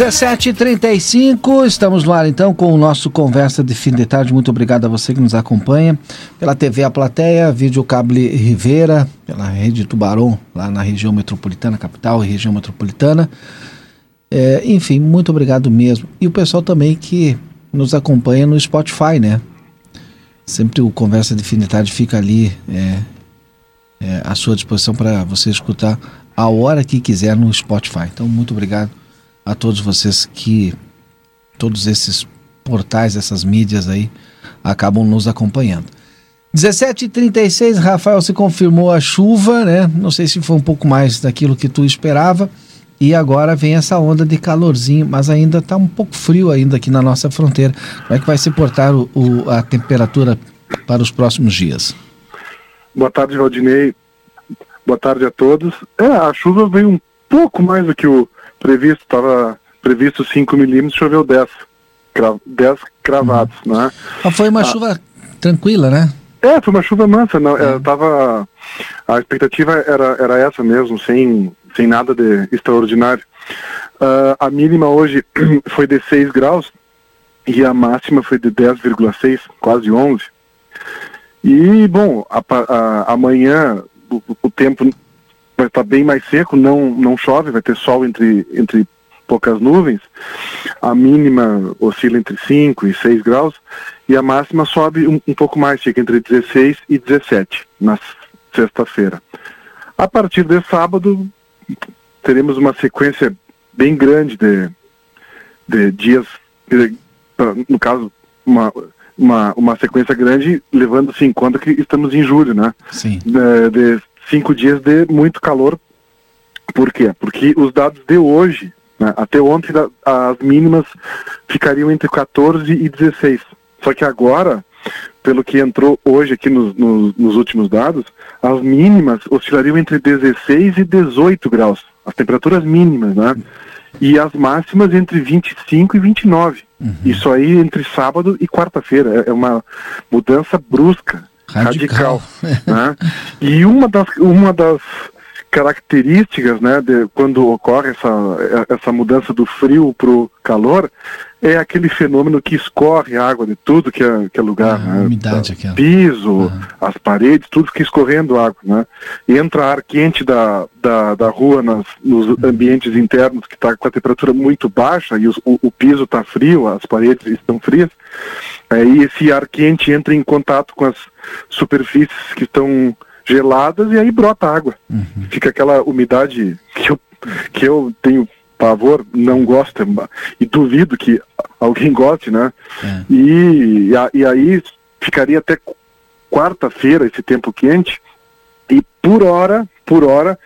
17h35, estamos no ar então com o nosso Conversa de Fim de Tarde. Muito obrigado a você que nos acompanha pela TV A Plateia, Vídeo Cable Rivera, pela Rede Tubarão, lá na região metropolitana, capital e região metropolitana. É, enfim, muito obrigado mesmo. E o pessoal também que nos acompanha no Spotify, né? Sempre o Conversa de Fim de Tarde fica ali é, é, à sua disposição para você escutar a hora que quiser no Spotify. Então, muito obrigado a todos vocês que todos esses portais, essas mídias aí acabam nos acompanhando. 17h36, Rafael, se confirmou a chuva, né? Não sei se foi um pouco mais daquilo que tu esperava. E agora vem essa onda de calorzinho, mas ainda está um pouco frio ainda aqui na nossa fronteira. Como é que vai se portar o, o, a temperatura para os próximos dias? Boa tarde, Valdinei. Boa tarde a todos. É, a chuva veio um pouco mais do que o previsto. Estava previsto 5 milímetros, choveu 10. 10 cravados, uhum. né? Mas foi uma ah, chuva tranquila, né? É, foi uma chuva mansa. Não, é. tava, a expectativa era, era essa mesmo, sem, sem nada de extraordinário. Uh, a mínima hoje foi de 6 graus e a máxima foi de 10,6, quase 11. E, bom, a, a, amanhã o, o, tempo vai estar bem mais seco, não, não chove, vai ter sol entre, entre poucas nuvens. A mínima oscila entre 5 e 6 graus e a máxima sobe um, um pouco mais, fica entre 16 e 17 na sexta-feira. A partir de sábado, teremos uma sequência bem grande de, de dias, no caso, uma uma, uma sequência grande, levando-se em conta que estamos em julho, né? Sim. De, de cinco dias de muito calor. Por quê? Porque os dados de hoje, né, até ontem, as mínimas ficariam entre 14 e 16. Só que agora, pelo que entrou hoje aqui nos, nos, nos últimos dados, as mínimas oscilariam entre 16 e 18 graus. As temperaturas mínimas, né? e as máximas entre 25 e 29. Uhum. Isso aí entre sábado e quarta-feira. É, é uma mudança brusca, radical. radical né? E uma das, uma das características, né, de quando ocorre essa, essa mudança do frio para o calor, é aquele fenômeno que escorre água de tudo que é, que é lugar, ah, né? umidade aquela. piso, as paredes, tudo fica escorrendo água, né? Entra ar quente da, da, da rua nas, nos ambientes internos que está com a temperatura muito baixa e os, o, o, piso está frio, as paredes estão frias, aí esse ar quente entra em contato com as superfícies que estão geladas e aí brota água. Uhum. Fica aquela umidade que eu, que eu tenho pavor, não gosto e duvido que alguém goste, né? É. E, e, aí ficaria até quarta-feira esse tempo quente e por hora, por hora,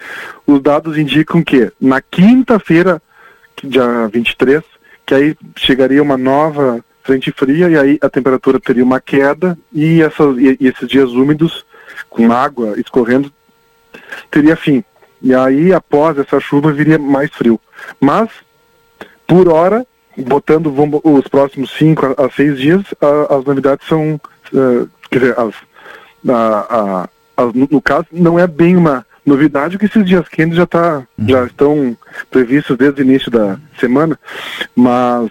os dados indicam que na quinta-feira, dia 23, que aí chegaria uma nova frente fria e aí a temperatura teria uma queda e, essas, e, e esses dias úmidos com água escorrendo, teria fim. E aí, após essa chuva, viria mais frio. Mas, por hora, botando os próximos 5 a 6 dias, a, as novidades são. Uh, quer dizer, as, a, as, no caso, não é bem uma novidade, que esses dias quentes já, tá, uhum. já estão previstos desde o início da semana, mas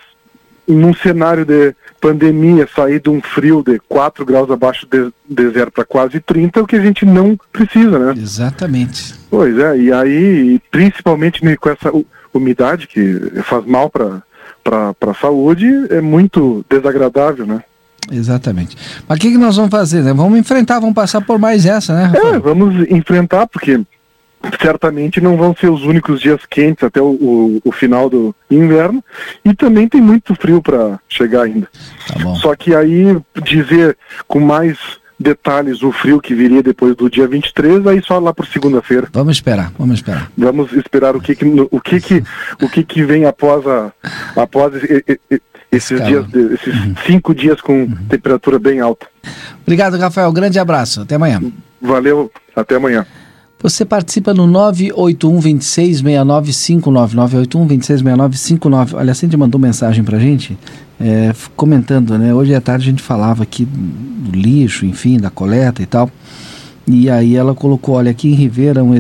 num cenário de pandemia, sair de um frio de 4 graus abaixo de, de zero para quase 30 é o que a gente não precisa, né? Exatamente. Pois é, e aí, principalmente com essa umidade que faz mal para a saúde, é muito desagradável, né? Exatamente. Mas o que, que nós vamos fazer? Né? Vamos enfrentar, vamos passar por mais essa, né? Rafael? É, vamos enfrentar, porque certamente não vão ser os únicos dias quentes até o, o, o final do inverno e também tem muito frio para chegar ainda. Tá Só que aí dizer com mais detalhes o frio que viria depois do dia 23, aí só lá por segunda-feira. Vamos esperar, vamos esperar. Vamos esperar o que que, o que, que, o que, que vem após a após esses dias, esses uhum. cinco dias com uhum. temperatura bem alta. Obrigado, Rafael. Grande abraço. Até amanhã. Valeu. Até amanhã. Você participa no 981 26 6959. 981 26 6959. Olha, a Cindy mandou mensagem pra gente, é, comentando, né? Hoje à tarde a gente falava aqui do lixo, enfim, da coleta e tal. E aí ela colocou, olha, aqui em Ribeira um,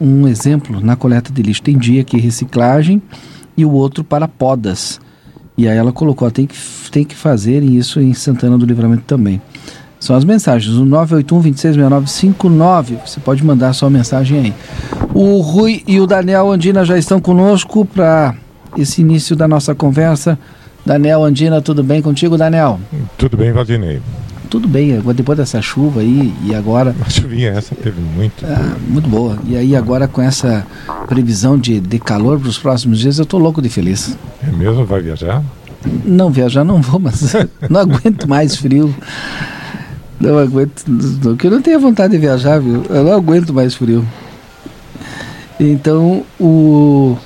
um exemplo na coleta de lixo. Tem dia que reciclagem e o outro para podas. E aí ela colocou, tem que, tem que fazer isso em Santana do Livramento também. São as mensagens, o 981-266959. Você pode mandar sua mensagem aí. O Rui e o Daniel Andina já estão conosco para esse início da nossa conversa. Daniel Andina, tudo bem contigo, Daniel? Tudo bem, Valdinei. Tudo bem, depois dessa chuva aí e agora. A chuvinha essa teve muito. Ah, muito boa. E aí agora com essa previsão de, de calor para os próximos dias, eu tô louco de feliz. É mesmo? Vai viajar? Não, viajar não vou, mas não aguento mais frio. Não aguento. Não, que eu não tenho vontade de viajar, viu? Eu não aguento mais frio. Então, o.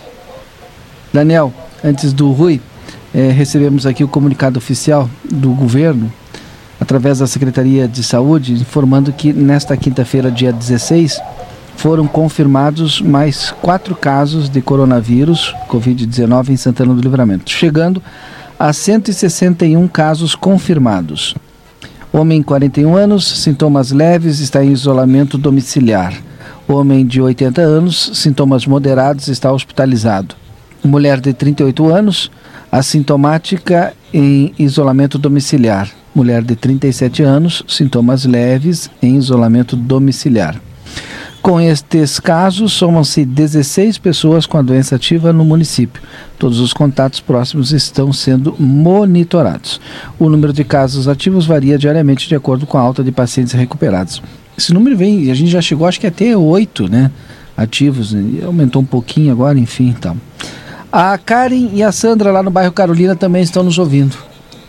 Daniel, antes do Rui, é, recebemos aqui o comunicado oficial do governo, através da Secretaria de Saúde, informando que nesta quinta-feira, dia 16, foram confirmados mais quatro casos de coronavírus, Covid-19, em Santana do Livramento, chegando a 161 casos confirmados. Homem 41 anos, sintomas leves, está em isolamento domiciliar. Homem de 80 anos, sintomas moderados, está hospitalizado. Mulher de 38 anos, assintomática em isolamento domiciliar. Mulher de 37 anos, sintomas leves em isolamento domiciliar. Com estes casos, somam-se 16 pessoas com a doença ativa no município. Todos os contatos próximos estão sendo monitorados. O número de casos ativos varia diariamente de acordo com a alta de pacientes recuperados. Esse número vem, a gente já chegou, acho que até oito, né? Ativos, aumentou um pouquinho agora, enfim, Então. A Karen e a Sandra lá no bairro Carolina também estão nos ouvindo.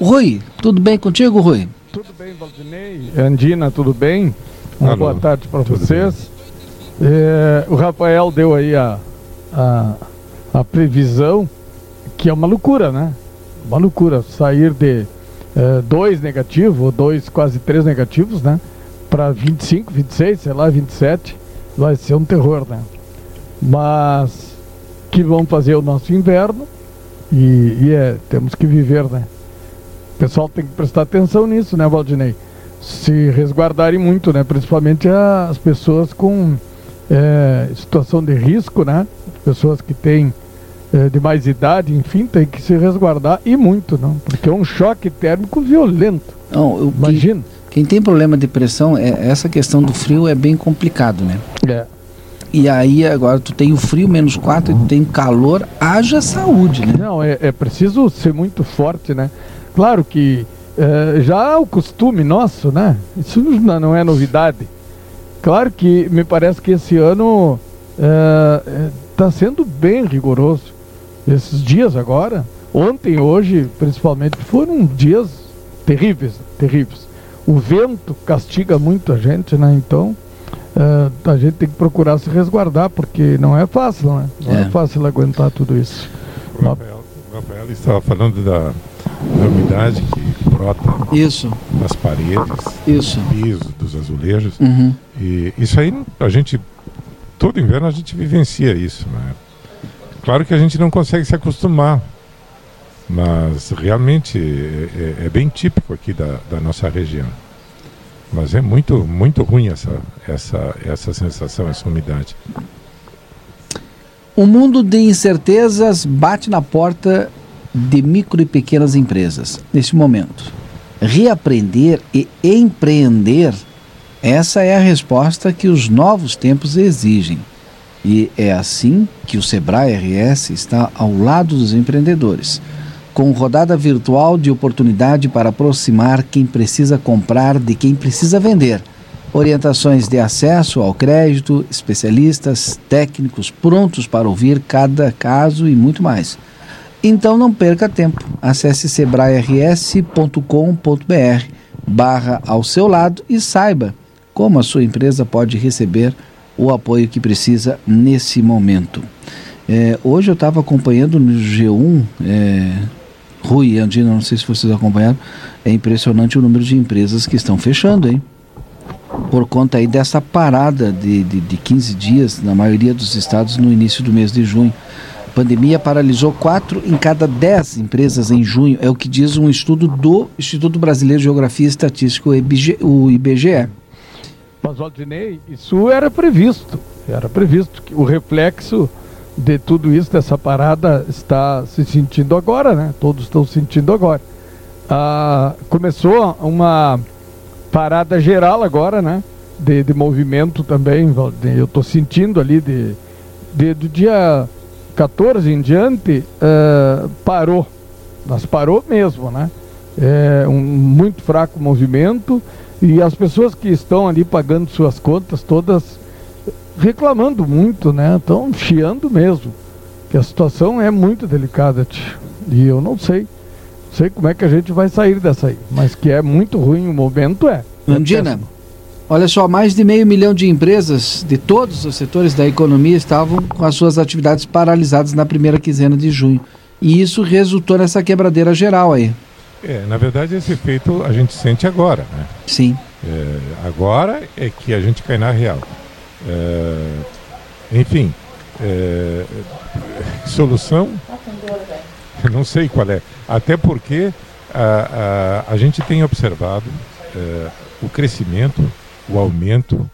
Rui, tudo bem contigo, Rui? Tudo bem, Valdinei. Andina, tudo bem? Uma Alô, boa tarde para vocês. É, o Rafael deu aí a, a, a, previsão, que é uma loucura, né? Uma loucura sair de é, dois negativos, ou dois, quase três negativos, né? Para 25, 26, sei lá, 27, vai ser um terror, né? Mas que vão fazer o nosso inverno e, e é, temos que viver, né? O pessoal tem que prestar atenção nisso, né, Valdinei? Se resguardarem muito, né? Principalmente as pessoas com é, situação de risco, né? Pessoas que têm é, de mais idade, enfim, tem que se resguardar e muito, não? Porque é um choque térmico violento. Não, eu, Imagina. Quem, quem, tem problema de pressão, é, essa questão do frio é bem complicado, né? É. E aí agora tu tem o frio menos 4 e tu tem calor, haja saúde, né? Não, é, é preciso ser muito forte, né? Claro que é, já é o costume nosso, né? Isso não é novidade. Claro que me parece que esse ano está é, é sendo bem rigoroso. Esses dias agora, ontem, hoje, principalmente, foram dias terríveis, terríveis. O vento castiga muito a gente, né? Então, é, a gente tem que procurar se resguardar, porque não é fácil, né? Não é, é fácil aguentar tudo isso. O Rafael, o Rafael estava falando da, da umidade que brota isso. nas paredes, isso. no piso, dos azulejos. Uhum. E isso aí, a gente, todo inverno a gente vivencia isso. Né? Claro que a gente não consegue se acostumar, mas realmente é, é, é bem típico aqui da, da nossa região. Mas é muito, muito ruim essa, essa, essa sensação, essa umidade. O mundo de incertezas bate na porta de micro e pequenas empresas neste momento. Reaprender e empreender, essa é a resposta que os novos tempos exigem. E é assim que o Sebrae RS está ao lado dos empreendedores, com rodada virtual de oportunidade para aproximar quem precisa comprar de quem precisa vender. Orientações de acesso ao crédito, especialistas, técnicos prontos para ouvir cada caso e muito mais. Então não perca tempo. Acesse sebrae-rs.com.br barra ao seu lado e saiba como a sua empresa pode receber o apoio que precisa nesse momento. É, hoje eu estava acompanhando no G1, é, Rui Andina, não sei se vocês acompanharam, é impressionante o número de empresas que estão fechando, hein? Por conta aí dessa parada de, de, de 15 dias na maioria dos estados no início do mês de junho. A pandemia paralisou quatro em cada dez empresas em junho, é o que diz um estudo do Instituto Brasileiro de Geografia e Estatística, o IBGE. Mas, Valdinei, isso era previsto. Era previsto o reflexo de tudo isso, dessa parada, está se sentindo agora, né? Todos estão sentindo agora. Ah, começou uma parada geral agora, né? De, de movimento também. Eu estou sentindo ali de, de, do dia 14 em diante, uh, parou. Mas parou mesmo, né? É um muito fraco movimento e as pessoas que estão ali pagando suas contas todas reclamando muito, né? Estão chiando mesmo. Que a situação é muito delicada, tio. E eu não sei. Não sei como é que a gente vai sair dessa aí. Mas que é muito ruim o momento é. Andina, é olha só, mais de meio milhão de empresas de todos os setores da economia estavam com as suas atividades paralisadas na primeira quinzena de junho. E isso resultou nessa quebradeira geral aí. É, na verdade, esse efeito a gente sente agora, né? Sim. É, agora é que a gente cai na real. É, enfim, é, solução, não sei qual é. Até porque a, a, a gente tem observado é, o crescimento, o aumento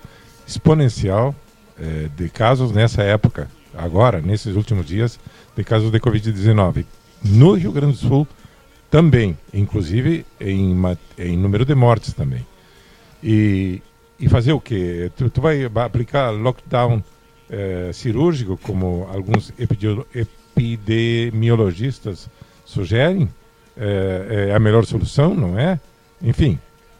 exponencial é, de casos nessa época, agora, nesses últimos dias, de casos de Covid-19. No Rio Grande do Sul, também, inclusive em, em número de mortes também. E, e fazer o quê? Tu, tu vai aplicar lockdown eh, cirúrgico, como alguns epidemiologistas sugerem? É, é, a melhor solução, não é? Enfim,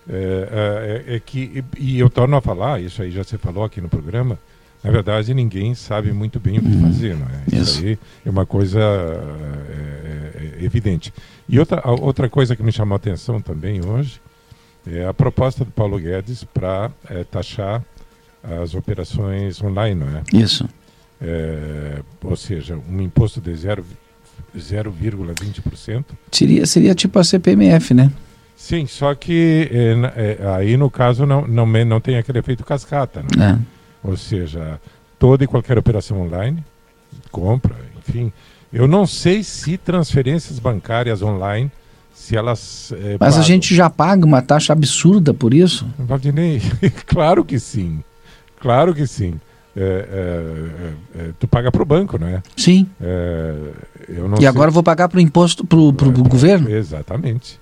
é, é, é, que, e eu torno a falar, isso aí já se falou aqui no programa, na verdade ninguém sabe muito bem o que uhum. fazer, não é? Isso, isso aí é uma coisa é, é, evidente. E outra, outra coisa que me chamou a atenção também hoje é a proposta do Paulo Guedes para é, taxar as operações online, não é? Isso. É, ou seja, um imposto de 0,20%. Seria, seria tipo a CPMF, né? Sim, só que é, é, aí no caso não, não, não tem aquele efeito cascata, né? Ou seja, toda e qualquer operação online, compra, enfim, eu não sei se transferências bancárias online, se elas. É, Mas pagam. a gente já paga uma taxa absurda por isso? Valdinei, claro que sim. Claro que sim. É, é, é, é tu paga para o banco, não é? Sim. É, e sei... agora vou pagar para o imposto para o governo? Exatamente.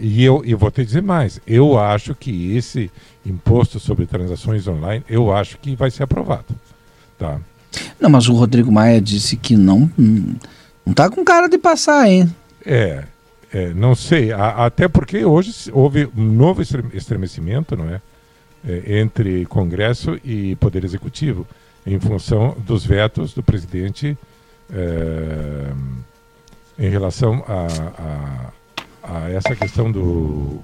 e eu, eu vou te dizer mais. Eu acho que esse imposto sobre transações online, eu acho que vai ser aprovado. Tá? Não, mas o Rodrigo Maia disse que não não tá com cara de passar, hein? É, é não sei. A, até porque hoje houve um novo estremecimento, não é? é? Entre Congresso e Poder Executivo, em função dos vetos do presidente é, em relação a, a, a, essa questão do,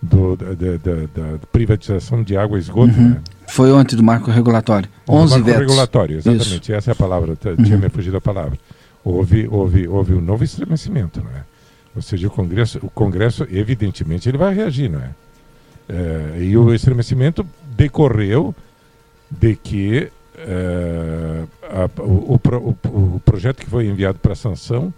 do da, da, da, privatização de água e esgoto, uhum. né? Foi ontem do marco regulatório. 11 marco vetos. regulatório, exatamente. Isso. Essa é a palavra. Uhum. Tinha me fugido a palavra. Houve, houve, houve um novo estremecimento, não é? Ou seja, o Congresso, o Congresso evidentemente, ele vai reagir, não é? é e o estremecimento decorreu de que é, a, o, o, o, projeto que foi enviado para sanção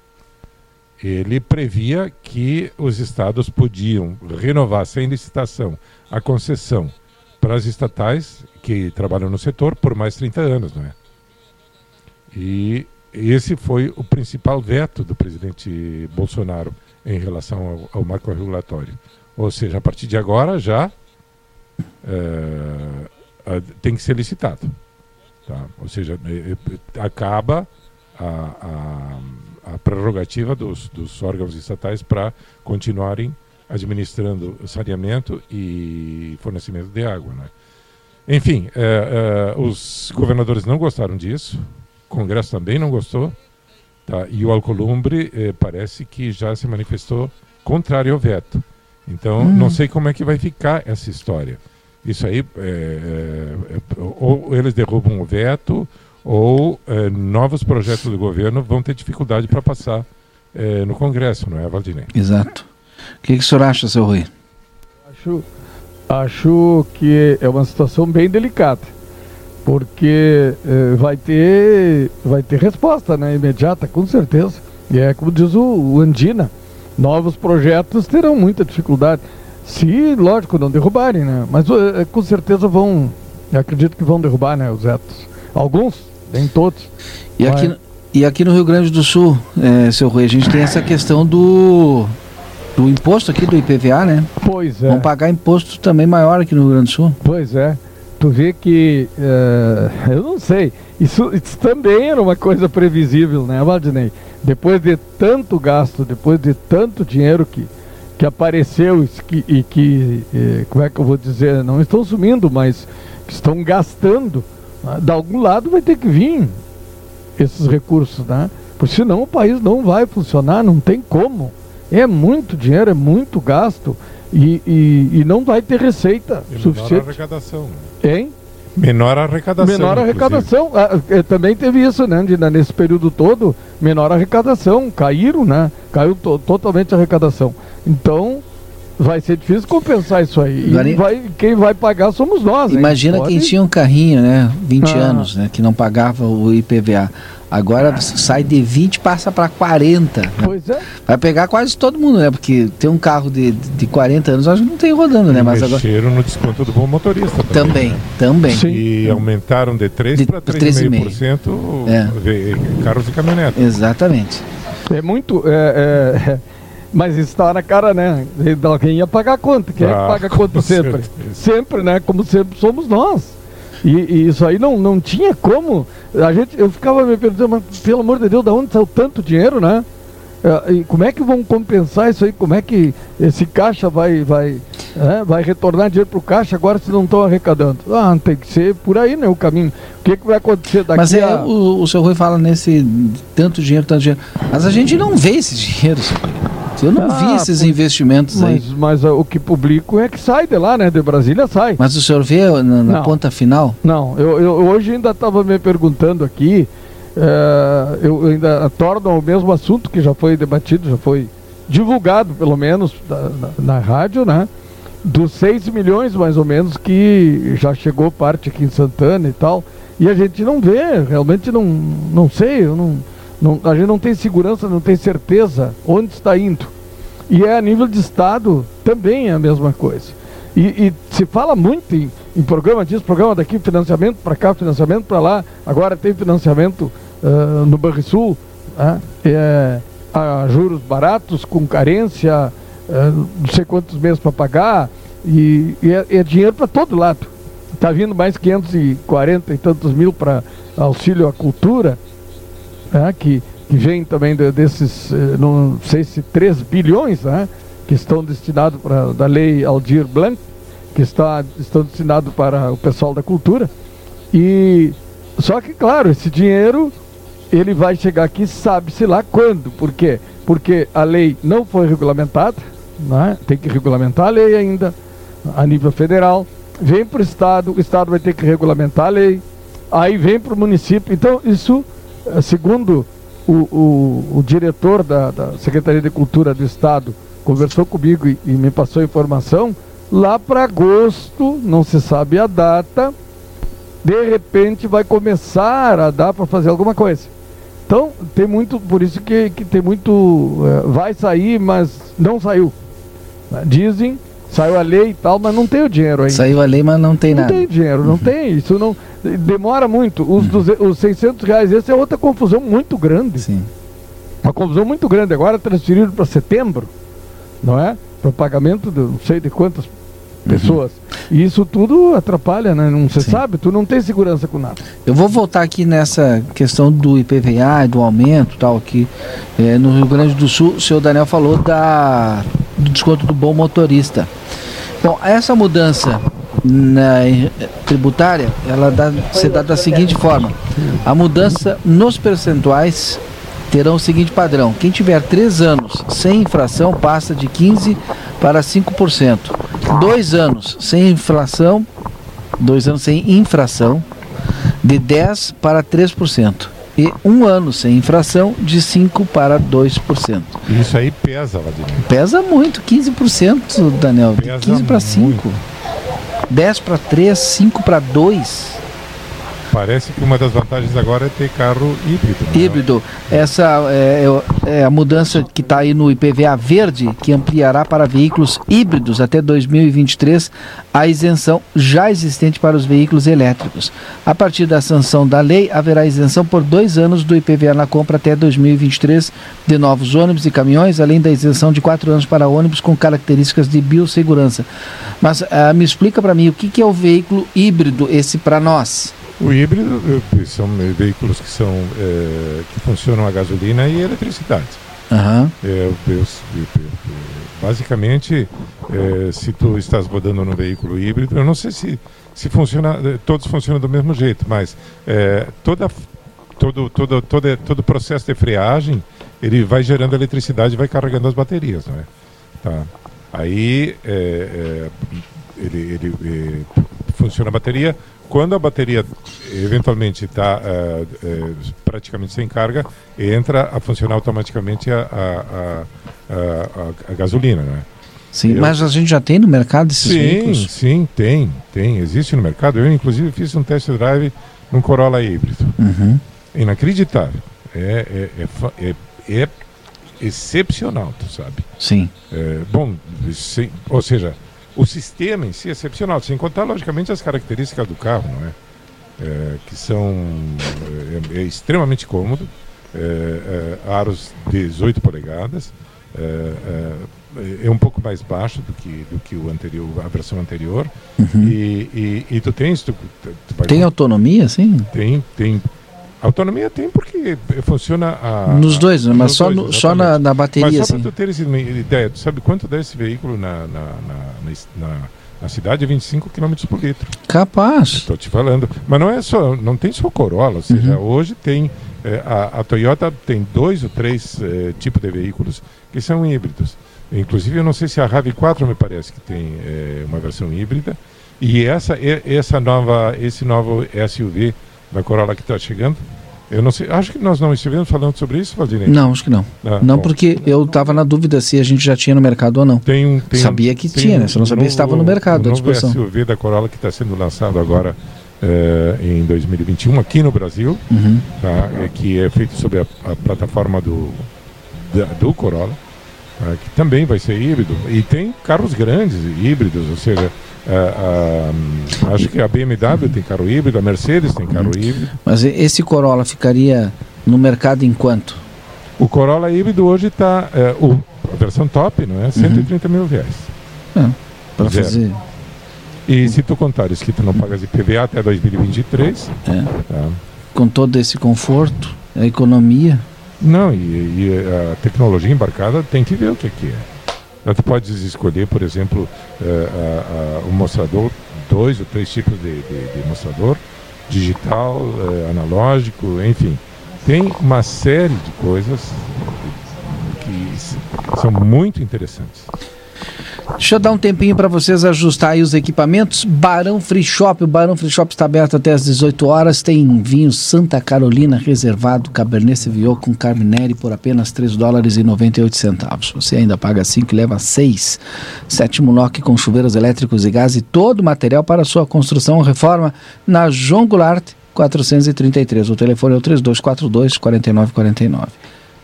ele previa que os estados podiam renovar sem licitação a concessão para as estatais que trabalham no setor por mais 30 anos, não é? E esse foi o principal veto do presidente Bolsonaro em relação ao, ao marco regulatório. Ou seja, a partir de agora já é, tem que ser licitado. Tá? Ou seja, é, é, acaba a, a, a prerrogativa dos, dos órgãos estatais para continuarem administrando saneamento e fornecimento de água. Né? Enfim, é, é, os governadores não gostaram disso, Congresso também não gostou, tá? e o Alcolumbre é, parece que já se manifestou contrário ao veto. Então, hum. não sei como é que vai ficar essa história. Isso aí, é, é, ou eles derrubam o veto, ou novos projetos do governo vão ter dificuldade para passar no Congresso, não é, Valdinei? Exato. O que, que o senhor acha, seu Rui? Acho, acho que é uma situação bem delicada, porque eh, vai, ter, vai ter resposta né, imediata, com certeza. E é como diz o, o Andina, novos projetos terão muita dificuldade. Se, lógico, não derrubarem, né? Mas eh, com certeza vão, acredito que vão derrubar né, os vetos. Alguns, nem todos. E, mas... aqui, e aqui no Rio Grande do Sul, é, seu Rui, a gente tem essa questão do do imposto aqui do IPVA, né? Pois é. Vão pagar imposto também maior aqui no Rio Grande do Sul. Pois é. Tu vê que, uh, eu não sei, isso, isso, também era uma coisa previsível, né, Valdinei? Depois de tanto gasto, depois de tanto dinheiro que, que apareceu que, e que, eh, como é que eu vou dizer, não estão sumindo, mas estão gastando, né? de algum lado vai ter que vir esses recursos, né? Porque senão o país não vai funcionar, não tem como. É muito dinheiro, é muito gasto e, e, e não vai ter receita e suficiente. Menor arrecadação. Né? Hein? Menor arrecadação. Menor arrecadação. Ah, é, também teve isso, né? De, nesse período todo, menor arrecadação. Caíram, né? Caiu to totalmente a arrecadação. Então, vai ser difícil compensar isso aí. E vai, quem vai pagar somos nós. Imagina hein? quem tinha um carrinho, né? 20 ah. anos, né? Que não pagava o IPVA. Agora sai de 20 passa para 40. Né? Pois é. Vai pegar quase todo mundo, né? Porque tem um carro de, de 40 anos, acho que não tem rodando, né? Mas mexeram agora... no desconto do bom motorista. Também, né? também. Sim. E aumentaram de 3 para 3,5% é. carros e caminhonetas. Exatamente. É muito. É, é, mas isso está na cara, né? Alguém ia pagar a conta. Quem ah, é que ah, paga a conta sempre? Certeza. Sempre, né? Como sempre somos nós. E, e, isso aí não, não tinha como. A gente, eu ficava me perguntando, mas pelo amor de Deus, da onde saiu tanto dinheiro, né? É, e como é que vão compensar isso aí? Como é que esse caixa vai, vai, é, vai retornar dinheiro para o caixa agora se não estão arrecadando? Ah, tem que ser por aí, né? O caminho. O que, que vai acontecer daqui Mas é, a... o, o seu Rui fala nesse tanto dinheiro, tanto dinheiro. Mas a gente não vê esse dinheiro, Rui. Eu não ah, vi esses investimentos mas, aí. Mas uh, o que publico é que sai de lá, né? De Brasília sai. Mas o senhor vê na, na ponta final? Não, eu, eu hoje ainda estava me perguntando aqui, uh, eu ainda torno o mesmo assunto que já foi debatido, já foi divulgado, pelo menos, na, na, na rádio, né? Dos 6 milhões, mais ou menos, que já chegou parte aqui em Santana e tal. E a gente não vê, realmente não, não sei, eu não não, a gente não tem segurança, não tem certeza onde está indo. E é a nível de Estado também é a mesma coisa. E, e se fala muito em, em, programa disso, programa daqui, financiamento para cá, financiamento para lá. Agora tem financiamento uh, no Banrisul, uh, é, a juros baratos, com carência, uh, não sei quantos meses para pagar. E, e é, é dinheiro para todo lado. Está vindo mais 540 e tantos mil para auxílio à cultura né, que, que vem também de, desses, eh, não sei se 3 bilhões, né, que estão destinados para da lei Aldir Blanc, que está, estão destinados para o pessoal da cultura. E só que, claro, esse dinheiro ele vai chegar aqui, sabe-se lá quando. Por quê? Porque a lei não foi regulamentada, né? tem que regulamentar a lei ainda, a nível federal. Vem para o Estado, o Estado vai ter que regulamentar a lei. Aí vem para o município. Então, isso segundo o, o, o diretor da, da, Secretaria de Cultura do Estado conversou comigo e, e me passou informação, lá para agosto, não se sabe a data, de repente vai começar a dar para fazer alguma coisa. Então, tem muito, por isso que, que tem muito, uh, vai sair, mas não saiu. Dizem Saiu a lei e tal, mas não tem o dinheiro aí. Saiu a lei, mas não tem não nada. Não tem dinheiro, não tem. Isso não. Demora muito. Os, uhum. os 600 reais, esse é outra confusão muito grande. Sim. Uma confusão muito grande. Agora transferido para setembro, não é? Para o pagamento de não sei de quantas pessoas. Uhum. E isso tudo atrapalha, né? Não se sabe, tu não tem segurança com nada. Eu vou voltar aqui nessa questão do IPVA, do aumento tal, aqui é, no Rio Grande do Sul, o senhor Daniel falou da, do desconto do bom motorista. Bom, essa mudança na tributária, ela dá, se dá da seguinte forma: a mudança nos percentuais terão o seguinte padrão: quem tiver três anos sem infração passa de 15 para 5%. Dois anos sem inflação, dois anos sem infração, de 10 para 3%. E um ano sem infração, de 5 para 2%. Isso aí pesa, Vladimir. Pesa muito, 15%, Daniel. Pesa de 15 para 5. 10 para 3, 5 para 2. Parece que uma das vantagens agora é ter carro híbrido. Né? Híbrido. Essa é, é, a mudança que está aí no IPVA verde, que ampliará para veículos híbridos até 2023 a isenção já existente para os veículos elétricos. A partir da sanção da lei, haverá isenção por dois anos do IPVA na compra até 2023 de novos ônibus e caminhões, além da isenção de quatro anos para ônibus com características de biossegurança. Mas uh, me explica para mim o que, que é o veículo híbrido, esse para nós? O híbrido são veículos que são é, que funcionam a gasolina e eletricidade. Uhum. É, basicamente, é, se tu estás rodando no veículo híbrido, eu não sei se, se funciona, todos funcionam do mesmo jeito, mas é, toda, todo, todo, todo, todo processo de freagem ele vai gerando eletricidade e vai carregando as baterias, não é? Tá. Aí ele, ele funciona a bateria, quando a bateria eventualmente está uh, eh, uh, eh, praticamente sem carga, entra a funcionar automaticamente a, a, a, a gasolina, né? Sim, eu... mas a gente já tem no mercado esses sim, veículos? Sim, tem, tem, existe no mercado. Eu inclusive fiz um test drive num Corolla híbrido. Uhum. Inacreditável. É, é, é, é, excepcional, tu sabe? Sim. É, bom, sim, ou seja, o sistema em si é excepcional, sem contar, logicamente, as características do carro, não é? é que são é, é extremamente cômodo, é, é aros 18 polegadas, é, é, um pouco mais baixo do que, do que o anterior, a versão anterior. Uhum. E, e, e, tu tens. Tu, tu tem autonomia, sim? Tem, tem Autonomia tem porque funciona a, nos dois, né? mas só, dois, no, só na, na, bateria. Mas só para tu teres ideia, tu sabe quanto dá esse veículo na, na, na, na cidade? 25 km por litro. Capaz. Estou te falando. Mas não é só, não tem só Corolla, ou seja, uhum. hoje tem. É, a, a, Toyota tem dois ou três é, tipos de veículos que são híbridos. Inclusive, eu não sei se a RAV4 me parece que tem é, uma versão híbrida. E essa, essa nova, esse novo SUV da Corolla que está chegando. Eu não sei, acho que nós não estivemos falando sobre isso, Valdinei? Não, acho que não. Ah, não, bom. porque eu estava na dúvida se a gente já tinha no mercado ou não. Tem um, tem sabia que tem tinha, né? Você não sabia se estava no mercado à disposição. O SUV da Corolla que está sendo lançado agora eh, em 2021 aqui no Brasil, uhum. tá? é, que é feito sobre a, a plataforma do, da, do Corolla, tá? que também vai ser híbrido. E tem carros grandes híbridos, ou seja, Uh, uh, acho que a BMW tem carro híbrido, a Mercedes tem carro híbrido. Mas esse Corolla ficaria no mercado em quanto? O Corolla híbrido hoje está, uh, a versão top, não é? 130 uhum. mil reais. É, para fazer. E se tu contares que tu não pagas IPVA até 2023, é. tá. com todo esse conforto, a economia. Não, e, e a tecnologia embarcada tem que ver o que, é que é. Então, tu podes escolher, por exemplo, uh, uh, uh, um mostrador, dois ou três tipos de, de, de mostrador, digital, uh, analógico, enfim. Tem uma série de coisas que são muito interessantes. Deixa eu dar um tempinho para vocês ajustar aí os equipamentos. Barão Free Shop, o Barão Free Shop está aberto até às 18 horas. Tem vinho Santa Carolina reservado Cabernet Sauvignon com Carminelli por apenas 3 dólares e 98 centavos. Você ainda paga 5 e leva 6. Sétimo lock com chuveiros elétricos e gás e todo o material para sua construção ou reforma na João Goulart 433. O telefone é o 3242 4949.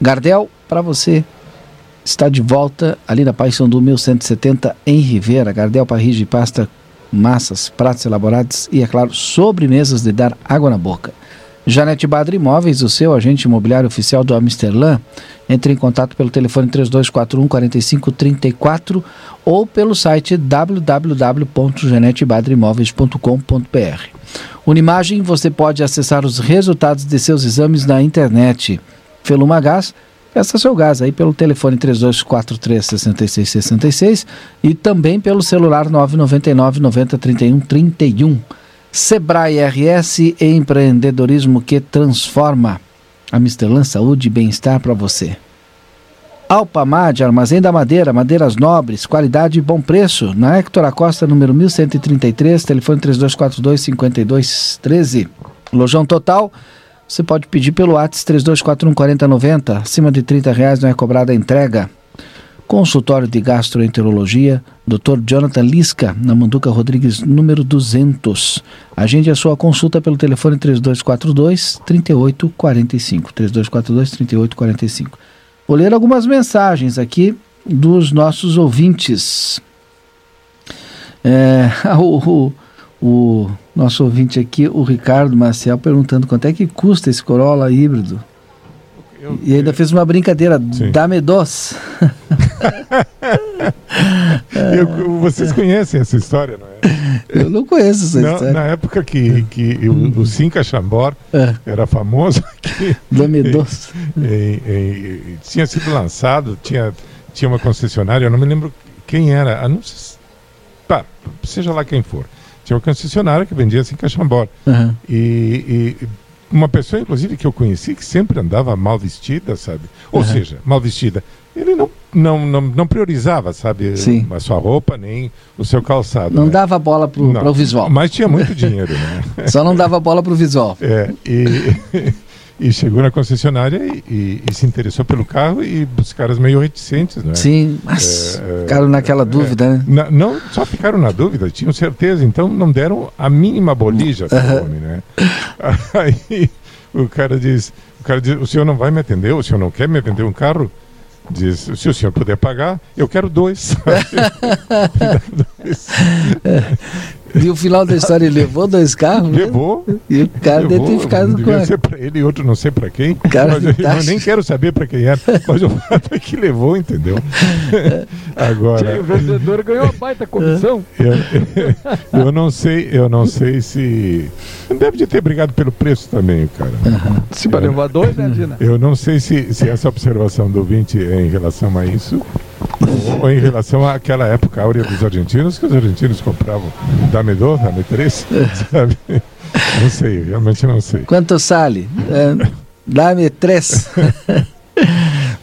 Gardel, para você está de volta ali na Paixão 1170 em Rivera. Gardel Parrige Pasta, massas, pratos elaborados e, é claro, sobremesas de dar água na boca. Janete Badri Imóveis, o seu agente imobiliário oficial do Amsterlan. Entre em contato pelo telefone 3241 4534 ou pelo site www.janetebadrimóveis.com.br. Unimagem, você pode acessar os resultados de seus exames na internet. Feluma Gás, peça seu gás aí pelo telefone 3243 6666 e também pelo celular 999 90 31 31. Sebrae RS Empreendedorismo que transforma. A Mistelã Saúde e Bem-Estar para você. Alpamad, Armazém da Madeira, madeiras nobres, qualidade e bom preço. Na Hector Acosta, número 1133, telefone 3242-5213. Lojão Total, você pode pedir pelo WhatsApp 3241-4090. Acima de 30 reais não é cobrada a entrega. Consultório de Gastroenterologia, Dr. Jonathan Lisca, na Manduca Rodrigues, número 200. Agende a sua consulta pelo telefone 3242 3845. 3242 3845. Vou ler algumas mensagens aqui dos nossos ouvintes. É, o, o, o nosso ouvinte aqui, o Ricardo Marcel, perguntando quanto é que custa esse Corolla híbrido. Eu, e ainda eu, fez uma brincadeira, dá-me dois. eu, vocês conhecem essa história, não é? Eu não conheço essa na, história. Na época que, que o, o Cinca Chambor é. era famoso aqui. Dame dois. tinha sido lançado, tinha, tinha uma concessionária, eu não me lembro quem era. Não sei, pá, seja lá quem for. Tinha uma concessionária que vendia Cinca Chambor. Uhum. e, e uma pessoa, inclusive, que eu conheci, que sempre andava mal vestida, sabe? Ou uhum. seja, mal vestida. Ele não, não, não, não priorizava, sabe? Sim. A sua roupa, nem o seu calçado. Não né? dava bola para o visual. Mas tinha muito dinheiro, né? Só não dava bola para o visual. É, e, e chegou na concessionária e, e, e, se interessou pelo carro e os caras meio reticentes, né? Sim, mas é, ficaram naquela é, dúvida, né? Na, não só ficaram na dúvida, tinham certeza, então não deram a mínima bolija para o homem, né? Aí o cara diz, o cara diz, o senhor não vai me atender, o senhor não quer me vender um carro? Diz, se o senhor puder pagar, eu quero dois. dois. E o final da história, ele levou dois carros? Levou. E o cara levou, deve ter ficado com a... ser para ele e outro não sei para quem. Cara mas eu, eu, nem quero saber para quem era. Mas o fato é que levou, entendeu? Agora. o vendedor ganhou uma baita comissão. Eu, eu, não sei, eu não sei se. Deve de ter brigado pelo preço também, cara. Uhum. Se para levar dois, né, Dina? Eu não sei se, se essa observação do 20 é em relação a isso ou em relação àquela época áurea dos argentinos, que os argentinos compravam dame dois, dame três, sabe? Não sei, realmente não sei. Quanto sale? É, dame três.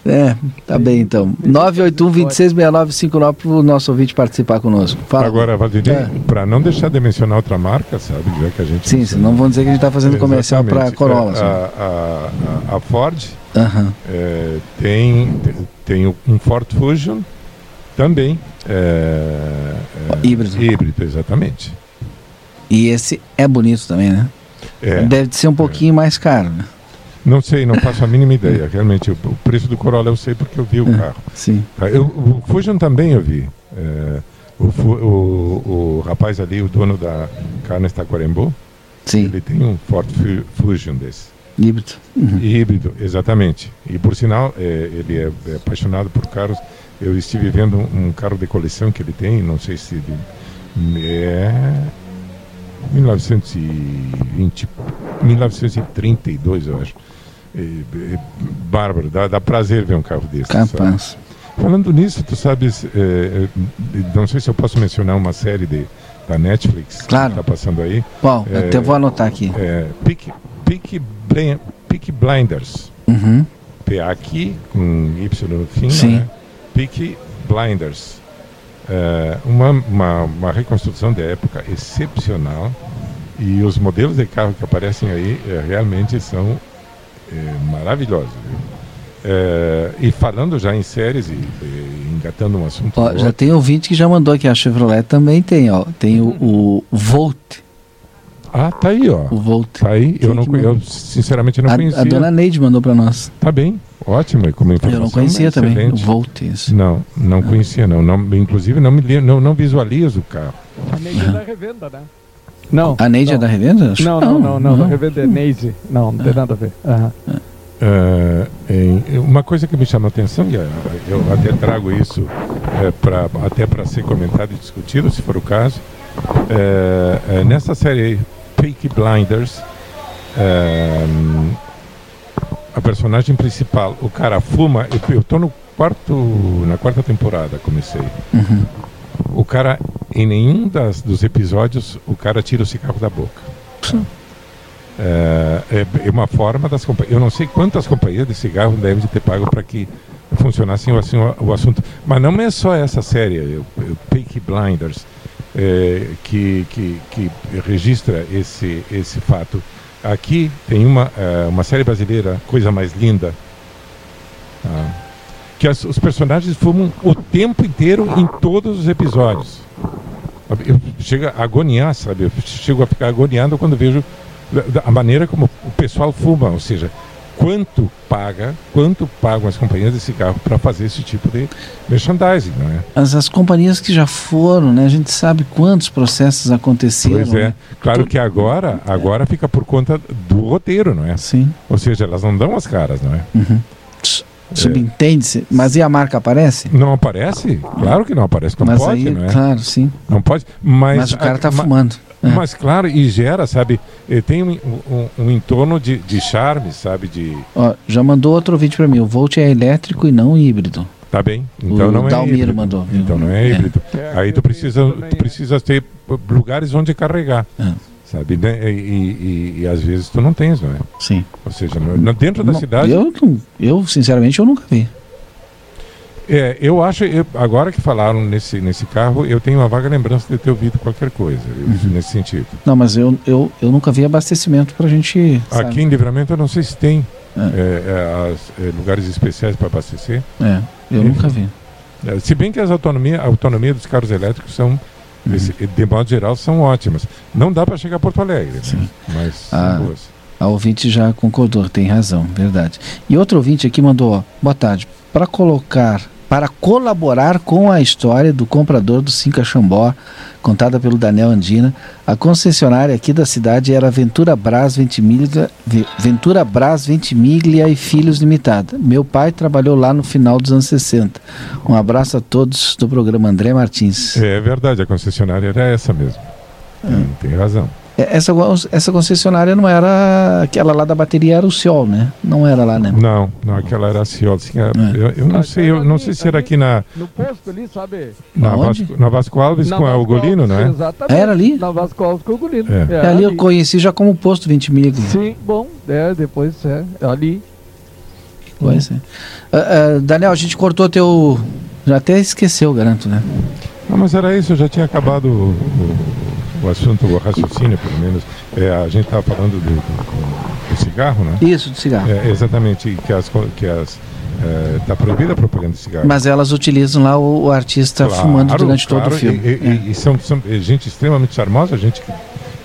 É, tá bem então. 981-266959 para o nosso ouvinte participar conosco. Fala. Agora, Valdir, é. para não deixar de mencionar outra marca, sabe? Já que a gente. Sim, senão vão dizer que a gente está fazendo comercial para Corolla. É, a, a, a, Ford é, tem, tem um Ford Fusion também. É, é, híbrido. Híbrido, exatamente. E esse é bonito também, né? É, Deve ser um pouquinho mais caro, né? Não sei, não faço a mínima ideia. Realmente, o, o preço do Corolla eu sei porque eu vi o é, carro. Sim. Tá, eu, o Fusion também eu vi. É, o, o, o, rapaz ali, o dono da Carnes Taquarembó, Sim. ele tem um Ford Fusion desse. Híbrido. Uhum. Híbrido, exatamente. E por sinal, é, ele é, é, apaixonado por carros. Eu estive vendo um, um, carro de coleção que ele tem, não sei se ele, é 1920, 1932, eu acho. É, é, bárbaro, dá, dá prazer ver um carro desse. Capaz. Sabe? Falando nisso, tu sabes, é, não sei se eu posso mencionar uma série de, da Netflix claro. que está passando aí. Qual? É, até vou anotar aqui. É, Peak, Peak, Peak Blinders. Uhum. P-A-Q, com Y no fim, Sim. Né? Peak Blinders. É, uma, uma, uma reconstrução de época excepcional e os modelos de carro que aparecem aí é, realmente são é, maravilhosos. É, e falando já em séries e, e engatando um assunto. Ó, já tem ouvinte que já mandou aqui, a Chevrolet também tem, ó. Tem o, o Volt. Ah, tá aí, ó. O Volt. Tá aí. eu, não, eu sinceramente não a, conhecia. A dona Neide mandou para nós. Tá bem. Ótimo, e como informação. Eu não conhecia também, o Volt. Isso. Não, não ah. conhecia, não. não. Inclusive, não, me, não, não visualizo o carro. A Neide é da revenda, né? Não. A Neide não. é da revenda? Não, não, não, não, da revenda é Neise. Não, não tem nada a ver. É, em- uma coisa que me chama a atenção, e eu até trago isso é, pra, até para ser comentado e discutido, se for o caso, é, é, nessa série Peaky Blinders, é, a personagem principal, o cara fuma, eu, eu tô no quarto, na quarta temporada, comecei. Uhum. O cara, em nenhum das, dos episódios, o cara tira o cigarro da boca. É, é- é uma forma das companhias. Eu não sei quantas companhias de cigarro devem de ter pago para que funcionasse assim, o, o assunto. Mas não é só essa série, o, o Peaky Blinders, é, que, que, que registra esse, esse fato. Aqui tem uma, é, uma série brasileira, Coisa Mais Linda, tá? Que as- os personagens fumam o tempo inteiro em todos os episódios. Eu chego a agoniar, sabe? Eu chego a ficar agoniado quando vejo a maneira como o pessoal fuma, ou seja, quanto paga, quanto pagam as companhias de cigarro para fazer esse tipo de merchandising, não é? Mas as companhias que já foram, né? A gente sabe quantos processos aconteceram. Pois é. né? Claro que agora, agora fica por conta do roteiro, não é? Sim. Ou seja, elas não dão as caras, não é? S- Subentende-se. Mas e a marca aparece? Não aparece? Claro que não aparece, não mas pode, aí, não é? claro, sim. Não pode, mas, Mas, o cara tá a- ma- fumando. É. Mas claro, e gera, sabe? eh, Tem um, um, um entorno de, de charme, sabe? De Ó, já mandou outro vídeo pra mim. O Volt é elétrico e não híbrido. tá bem. Então O não é Dalmir híbrido. mandou, viu? Então não é É. híbrido. É, Aí tu precisa, tu precisa ter lugares onde carregar, É. sabe? né? E, e- e às vezes tu não tens, não é? Sim. Ou seja, dentro da Não, cidade. Eu, eu, sinceramente, eu nunca vi. É, eu acho, eu- agora que falaram nesse, nesse carro, eu tenho uma vaga lembrança de ter ouvido qualquer coisa Uhum. nesse sentido. Não, mas eu, eu, eu nunca vi abastecimento pra gente. sabe? Aqui em Livramento eu não sei se tem É. é, é, as- é, lugares especiais para abastecer. É, eu Enfim. nunca vi. É, Se bem que as autonomia, a autonomia dos carros elétricos são. Esse- de modo geral, são ótimas. Não dá para chegar a Porto Alegre, né? Mas Ah. são boas. A ouvinte já concordou, tem razão, verdade. E outro ouvinte aqui mandou, ó, boa tarde, para colocar, para colaborar com a história do comprador do Cinca Xambó, contada pelo Daniel Andina, a concessionária aqui da cidade era Ventura Brás Ventimiglia, Ve- Ventura Brás Ventimiglia e Filhos Limitada. Meu pai trabalhou lá no final dos anos 60. Um abraço a todos do programa André Martins. É verdade, a concessionária era essa mesmo. Tem, tem razão. É, Essa, essa concessionária não era aquela lá da bateria, era o Ciol, né? Não era lá, né? Não, não, aquela era a Ciol. tinha- É. Eu, eu não sei, eu não sei se era aqui na, No posto ali, sabe? na? Vasco, na Vasco Alves Na com Vasco Ugolino, Alves, não é? Exatamente. Era ali? Na Vasco Alves com o Ugolino. É. É, ali eu conheci já como posto 20 mil. Sim, bom, é, depois é, ali. Pois é. Ah, ah, Daniel, a gente cortou teu. Já até esqueceu, garanto, né? Não, mas era isso, eu já tinha acabado o, o- assunto, o raciocínio, pelo menos. É, a gente estava falando do, do- do cigarro, né? Isso, do cigarro. É, exatamente, que as. Que as Está proibida a propaganda de cigarro. Mas elas utilizam lá o, o artista Claro, fumando durante todo claro, o filme. E, e- e são, são gente extremamente charmosa, gente que,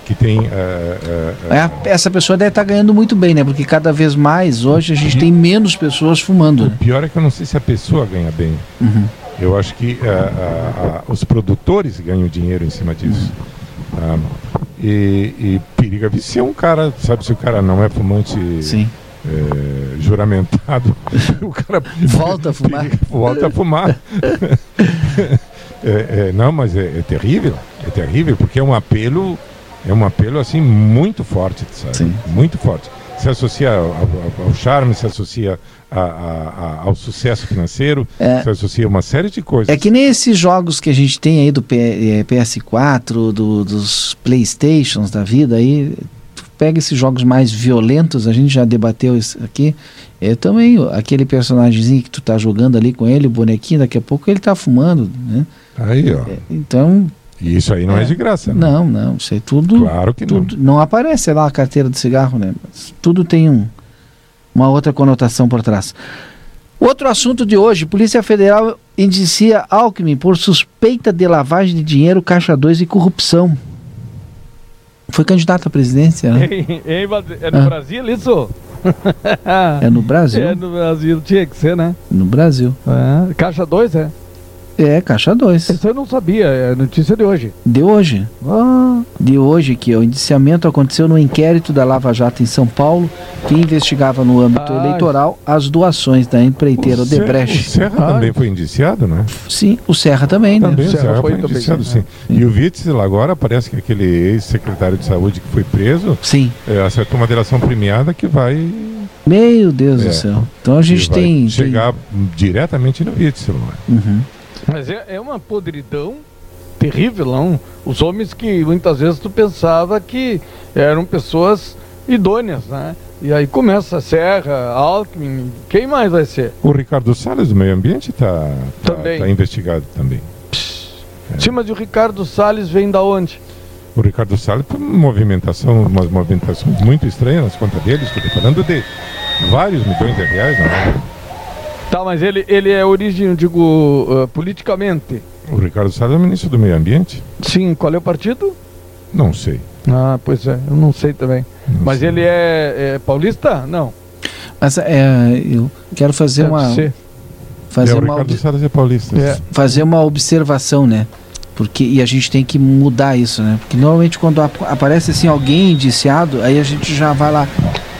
que tem. É. É, a- essa pessoa deve estar ganhando muito bem, né? Porque cada vez mais hoje a gente tem menos pessoas fumando. o Né? pior é que eu não sei se a pessoa ganha bem. Uhum. Eu acho que os produtores ganham dinheiro em cima disso. Tá? E, e periga se é um cara, sabe, se o cara não é fumante Sim. eh, juramentado, o cara Volta a fumar. periga- volta a fumar. É, é, não, mas é, é terrível, é terrível, porque é um apelo, é um apelo assim muito forte, sabe? Sim. Muito forte. Se associa ao, ao- ao charme, se associa a- a- ao sucesso financeiro, É. se associa a uma série de coisas. É que nem esses jogos que a gente tem aí do P- eh, PS4, do- dos Playstations da vida aí. tu Pega esses jogos mais violentos, a gente já debateu isso aqui. É também aquele personagemzinho que tu tá jogando ali com ele, o bonequinho, daqui a pouco ele tá fumando, né? Aí, ó. Então, E isso aí não é, É. de graça, né? não, não, isso aí tudo, Claro que não. tudo não aparece lá a carteira de cigarro, né? Mas tudo tem um, uma outra conotação por trás. Outro assunto de hoje: Polícia Federal indicia Alckmin por suspeita de lavagem de dinheiro, caixa 2 e corrupção. Foi candidato à presidência, né? É no Ah. Brasil isso? É no Brasil. É no Brasil, tinha que ser, né? No Brasil. É, Caixa 2, é? É, caixa 2. Isso eu não sabia, é notícia de hoje. De hoje. Ah. De hoje, que o indiciamento aconteceu no inquérito da Lava Jato em São Paulo, que investigava no âmbito Ah, eleitoral as doações da empreiteira O Odebrecht. O Serra Ah. também foi indiciado, né? Sim, o Serra também, né? Também o Serra Serra foi foi também, indiciado, sim. sim. E o Witzel agora parece que aquele ex-secretário de saúde que foi preso Sim. é, acertou uma delação premiada que vai, Meu Deus É. do céu. Então a gente tem. tem- chegar diretamente no Witzel. Né? Uhum. Mas é, é uma podridão terrível, não? Os homens que muitas vezes tu pensava que eram pessoas idôneas, né? E aí começa Serra, Alckmin, quem mais vai ser? O Ricardo Salles do Meio Ambiente está Também. investigado também. Sim, mas o Ricardo Salles vem da onde? O Ricardo Salles uma movimentação, umas movimentações muito estranhas nas contas dele, estou falando de vários milhões de reais, não é? Tá, mas ele, ele é origem, eu digo, ah, politicamente. O Ricardo Salles é o ministro do Meio Ambiente? Sim, qual é o partido? Não sei. Ah, pois é, eu não sei também. Não Mas sei. ele é, é paulista? Não. Mas é, eu quero fazer Deve uma, ser. fazer, é, o uma, Ricardo ob- Salles é paulista. É. fazer uma observação, né? Porque, e a gente tem que mudar isso, né? Porque normalmente quando ap- aparece assim alguém indiciado, aí a gente já vai lá.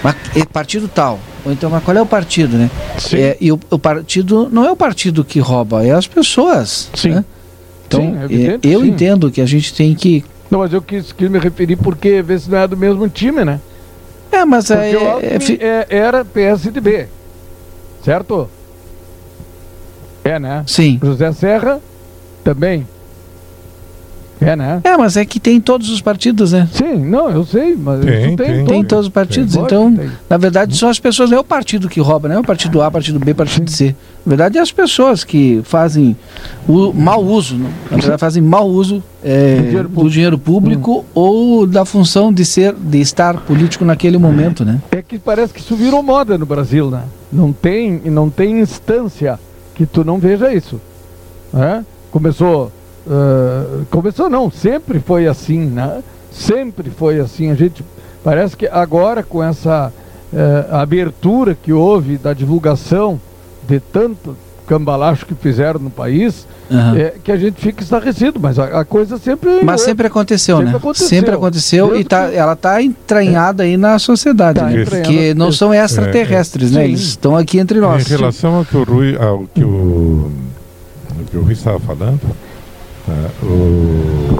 Mas é partido tal. Ou então, mas qual é o partido, né? Sim. É, e o, o partido não é o partido que rouba, é as pessoas. Sim. né? Então, Sim, é é, evidente, eu sim. entendo que a gente tem que. Não, mas eu quis, quis me referir porque vê se não é do mesmo time, né? É, mas é, é, é- era PSDB, certo? É, né? sim. José Serra também. É, né? É, mas é que tem todos os partidos, né? Sim, não, eu sei, mas Tem, isso tem. Tem todos os partidos. Então, tem. na verdade, são as pessoas, não é o partido que rouba, não é o partido A, partido B, partido C. Na verdade, é as pessoas que fazem o mau uso, né? na verdade, fazem mau uso é, Do dinheiro do público. dinheiro público ou da função de ser, de estar político naquele momento, né? É que parece que isso virou moda no Brasil, né? Não tem, não tem instância que tu não veja isso. Né? Começou. Ah, começou não, sempre foi assim, né? Sempre foi assim. A gente. Parece que agora com essa eh, abertura que houve da divulgação de tanto cambalacho que fizeram no país, Aham. é que a gente fica estarrecido, mas a, a coisa sempre. Mas sempre aconteceu, Sempre né? aconteceu. Sempre aconteceu e tá, que- ela está entranhada aí na sociedade, Tá né? Porque não são extraterrestres, né? Sim. Eles estão aqui entre nós. Em relação ao que o Rui, ao que o, ao que o Rui estava falando, o,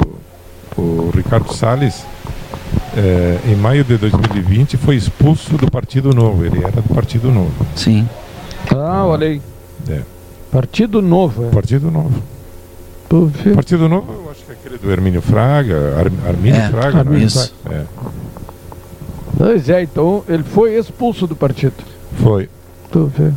o Ricardo Salles, eh, em maio de 2020, foi expulso do Partido Novo. Ele era do Partido Novo. Sim. Ah, olha aí. É. Partido Novo, é. Partido Novo. Partido Novo, eu acho que é aquele do Hermínio Fraga, Ar, Armínio É, Fraga, não é? isso. É, Pois é, então ele foi expulso do partido. foi. Tu vê.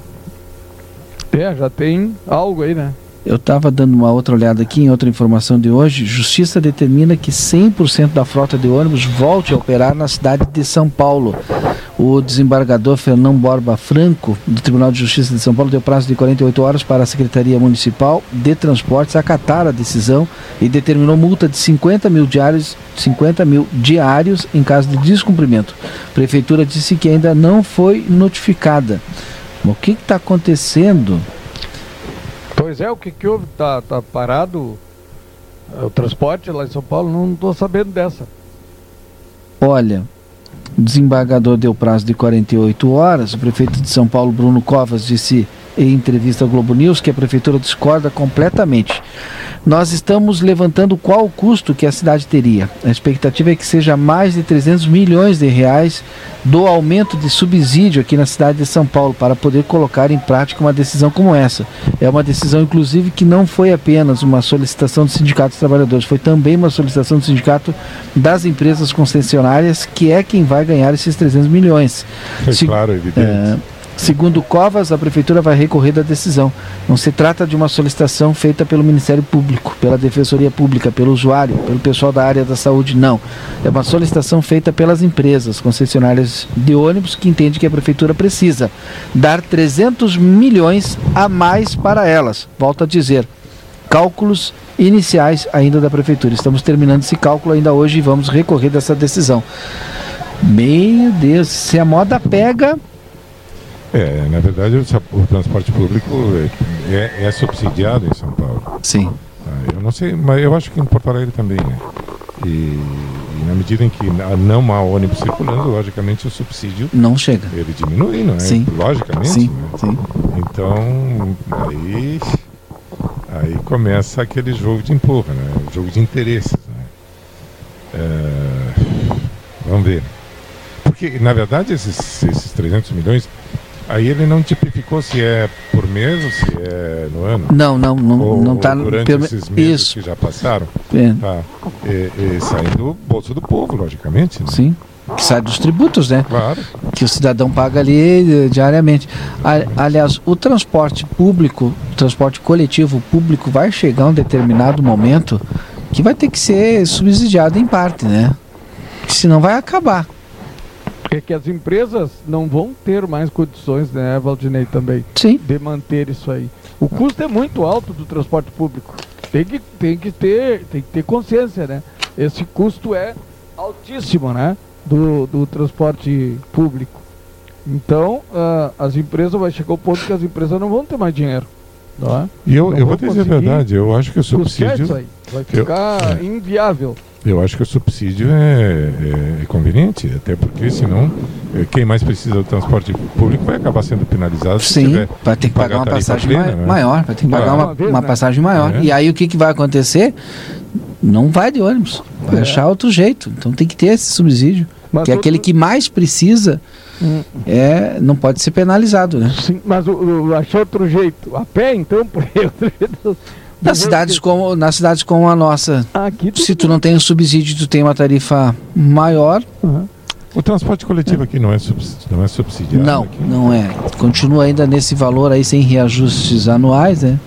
É, já tem algo aí, né? Eu estava dando uma outra olhada aqui em outra informação de hoje. Justiça determina que 100% da frota de ônibus volte a operar na cidade de São Paulo. O desembargador Fernão Borba Franco, do Tribunal de Justiça de São Paulo, deu prazo de 48 horas para a Secretaria Municipal de Transportes acatar a decisão e determinou multa de 50 mil diários, 50 mil diários em caso de descumprimento. A Prefeitura disse que ainda não foi notificada. Mas o que está acontecendo? Pois é, o que que houve? Tá, tá parado o transporte lá em São Paulo? Não tô sabendo dessa. Olha, o desembargador deu prazo de 48 horas. O prefeito de São Paulo, Bruno Covas, disse em entrevista ao Globo News que a prefeitura discorda completamente. Nós estamos levantando qual o custo que a cidade teria. A expectativa é que seja mais de 300 milhões de reais do aumento de subsídio aqui na cidade de São Paulo para poder colocar em prática uma decisão como essa. É uma decisão, inclusive, que não foi apenas uma solicitação do Sindicato dos Trabalhadores, foi também uma solicitação do Sindicato das Empresas Concessionárias, que é quem vai ganhar esses 300 milhões. Se- claro, evidente. É, segundo Covas, a Prefeitura vai recorrer da decisão. Não se trata de uma solicitação feita pelo Ministério Público, pela Defensoria Pública, pelo usuário, pelo pessoal da área da saúde, não. É uma solicitação feita pelas empresas concessionárias de ônibus que entende que a Prefeitura precisa dar 300 milhões a mais para elas. Volto a dizer, cálculos iniciais ainda da Prefeitura. Estamos terminando esse cálculo ainda hoje e vamos recorrer dessa decisão. Meu Deus, se a moda pega, É, na verdade, o, transporte público é, é- é subsidiado em São Paulo. Sim. Ah, eu não sei, mas eu acho que em Porto Alegre também, né? E, e na medida em que não há ônibus circulando, logicamente o subsídio não chega. Ele diminui, não é? Sim. Logicamente. Sim, né? sim. Então, aí, aí começa aquele jogo de empurra, né? O jogo de interesses. Né? É, vamos ver. Porque, na verdade, esses, esses 300 milhões Aí ele não tipificou se é por mês ou se é no ano? Não, não, não, ou, não está durante pelo... esses meses Isso. que já passaram. É. Tá. E, e sai do bolso do povo, logicamente. Né? Sim. Que sai dos tributos, né? Claro. Que o cidadão paga ali eh, diariamente. Aliás, o transporte público, o transporte coletivo público vai chegar um determinado momento que vai ter que ser subsidiado em parte, né? Senão vai acabar. É que as empresas não vão ter mais condições, né, Valdinei, também, Sim. de manter isso aí. O custo é muito alto do transporte público. Tem que, tem que, ter, tem que ter consciência, né? Esse custo é altíssimo, né? Do, do transporte público. Então, ah, as empresas, vai chegar o ponto que as empresas não vão ter mais dinheiro. Não é? E eu, Não eu vou dizer a verdade, eu acho que o Custear isso subsídio. aí. Vai Eu- ficar é. inviável. Eu acho que o subsídio é, é conveniente, até porque senão eh, quem mais precisa do transporte público vai acabar sendo penalizado Sim, vai ter que pagar uma passagem plena, né? maior, vai ter que pagar uma, Uma vez, uma né? passagem maior. É. E aí o que, que vai acontecer? Não vai de ônibus, vai É. achar outro jeito. Então tem que ter esse subsídio. Mas que é outro- aquele que mais precisa Hum. é, não pode ser penalizado, né? Sim, mas o, o, achar outro jeito. A pé, então, por outro jeito. Nas cidades como, nas cidades como a nossa, Aqui se tu não tem o subsídio, tu tem uma tarifa maior. Uhum. O transporte coletivo aqui não é, subsidi não é subsidiado. Não, aqui. não é. Continua ainda nesse valor aí sem reajustes anuais, né?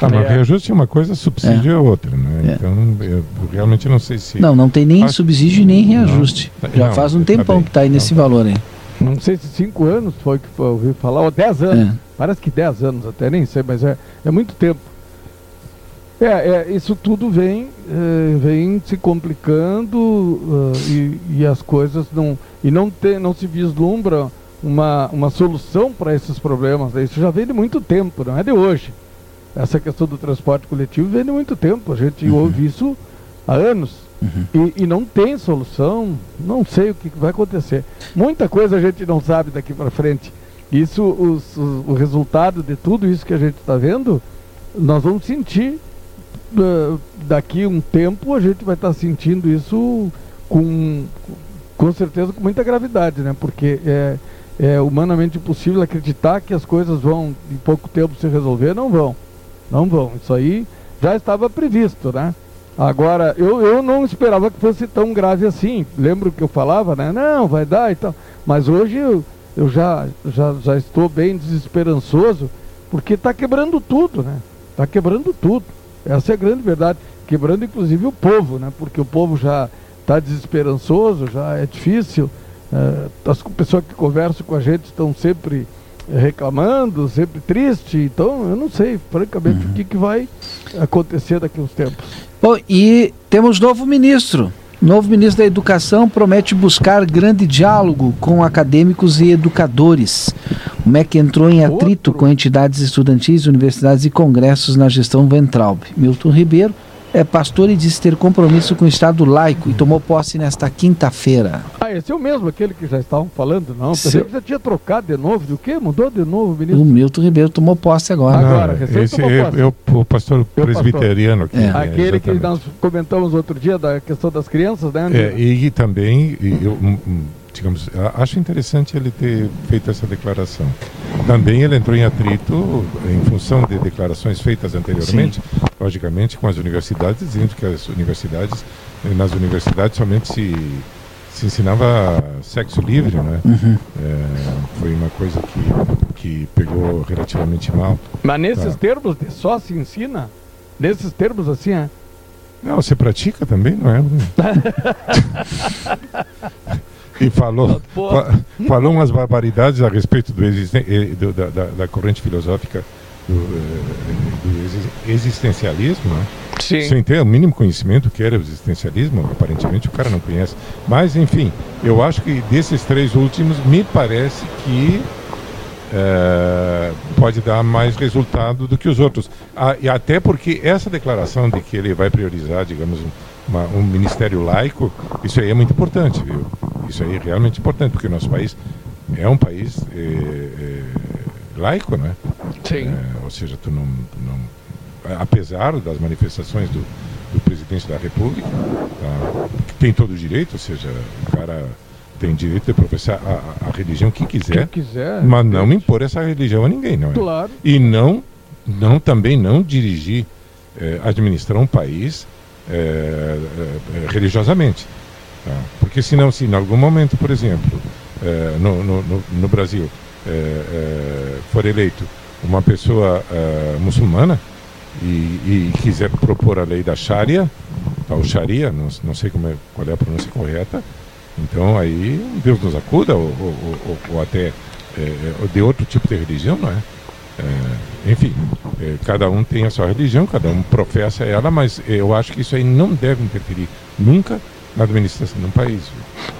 Ah, mas É. reajuste é uma coisa, subsídio é, outra, né? É. Então, eu realmente não sei se. Não, não tem nem Acho- subsídio e nem reajuste. Não. Já Não, faz um tá tempão bem. que tá aí nesse valor aí. Não sei se cinco anos foi que foi, eu ouvi falar, ou dez anos. É. Parece que dez anos até, nem sei, mas é, é muito tempo. É, é, isso tudo vem, eh, vem se complicando ah, e, e as coisas não. E não, tem, não se vislumbra uma, uma solução para esses problemas. né? Isso já vem de muito tempo, não é de hoje. Essa questão do transporte coletivo vem de muito tempo. A gente Uhum. ouve isso há anos. Uhum. E, e não tem solução, não sei o que vai acontecer. Muita coisa a gente não sabe daqui para frente. Isso, os- os- o resultado de tudo isso que a gente está vendo, nós vamos sentir daqui um tempo, a gente vai estar sentindo isso com, com certeza com muita gravidade, né? Porque é, é humanamente impossível acreditar que as coisas vão em pouco tempo se resolver, não vão. Não vão. Isso aí já estava previsto, né? Agora, eu, eu não esperava que fosse tão grave assim. Lembro que eu falava, né? Não, vai dar e tal. Mas hoje eu, eu já, já, já estou bem desesperançoso, porque está quebrando tudo, né? Está quebrando tudo. Essa é a grande verdade. Quebrando inclusive o povo, né? Porque o povo já está desesperançoso, já é difícil. Eh, as pessoas que conversam com a gente estão sempre reclamando, sempre triste. Então, eu não sei, francamente, o que, que vai acontecer daqui a uns tempos. Bom, e temos novo ministro. Novo ministro da Educação promete buscar grande diálogo com acadêmicos e educadores. O MEC entrou em atrito com entidades estudantis, universidades e congressos na gestão Ventralb. Milton Ribeiro é pastor e disse ter compromisso com o Estado laico e tomou posse nesta quinta-feira. Ah, esse é o mesmo, aquele que já estavam falando, não? Pensei Seu- que já tinha trocado de novo. Do quê? Mudou de novo, O ministro? Milton Ribeiro tomou posse agora. Agora. Não, recém esse tomou é, posse. é o, o pastor presbiteriano aqui. É. né, Aquele que nós comentamos outro dia da questão das crianças, né? É, e também, e eu, hum, hum, digamos, acho interessante ele ter feito essa declaração. Também ele entrou em atrito em função de declarações feitas anteriormente, logicamente, com as universidades, dizendo que as universidades, nas universidades somente se, se ensinava sexo livre, né? Uhum. É, foi uma coisa que, que pegou relativamente mal. Mas nesses Tá. termos de só se ensina, nesses termos assim, é. Não, você pratica também, não é? e falou, fa- falou umas barbaridades a respeito do existen- eh, do- da, da- da corrente filosófica do, eh, do exi- existencialismo, né? Sem ter o mínimo conhecimento que era o existencialismo, aparentemente o cara não conhece. Mas, enfim, eu acho que desses três últimos, me parece que eh, pode dar mais resultado do que os outros. Ah, e até porque essa declaração de que ele vai priorizar, digamos, uma, um ministério laico, isso aí é muito importante, viu? Isso aí é realmente importante, porque o nosso país é um país é, é, laico, né? Sim. É, ou seja, tu não, não, apesar das manifestações do, do presidente da República, tá, tem todo o direito, ou seja, o cara tem direito de professar a, a religião que quiser, Quem quiser. mas não impor essa religião a ninguém, não é? Claro. E não, não também não dirigir, administrar um país eh, eh, religiosamente. tá? Porque senão, se em algum momento, por exemplo, eh, no, no, no, Brasil eh, for eleito uma pessoa muçulmana e, e quiser propor a lei da Sharia, tá, Sharia, não, não sei como é, qual é a pronúncia correta, então aí Deus nos acuda, ou, ou, ou, ou até eh, de outro tipo de religião, não é? É, enfim, é, cada um tem a sua religião, cada um professa ela, mas eu acho que isso aí não deve interferir nunca na administração de um país.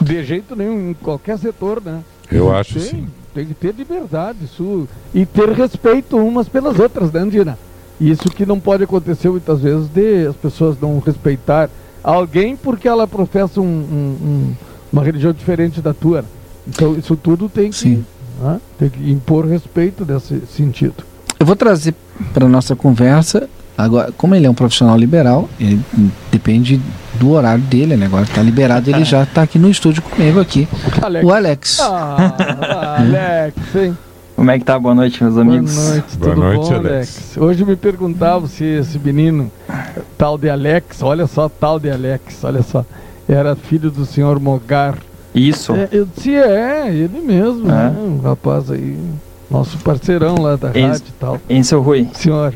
De jeito nenhum, em qualquer setor, né? Eu Tem- acho sim. Tem que ter liberdade isso, e ter respeito umas pelas outras, né, Andina? Isso que não pode acontecer muitas vezes de as pessoas não respeitar alguém porque ela professa um- um- um- uma religião diferente da tua. né? Então isso tudo tem que, né, tem que impor respeito nesse sentido. Eu vou trazer para nossa conversa, agora, como ele é um profissional liberal, ele depende do horário dele, né? Agora está liberado, ele já está aqui no estúdio comigo aqui. Alex. O Alex. Ah, Alex, hein? Como é que tá? Boa noite, meus amigos. Boa noite, Boa tudo noite, bom, Alex. Alex? Hoje me perguntavam se esse menino, tal de Alex, olha só, tal de Alex, olha só, era filho do senhor Mogar. Isso. É, eu disse, é, ele mesmo, É. né? Um rapaz aí, nosso parceirão lá da Esse- rádio e tal. Hein, seu Rui? Senhor,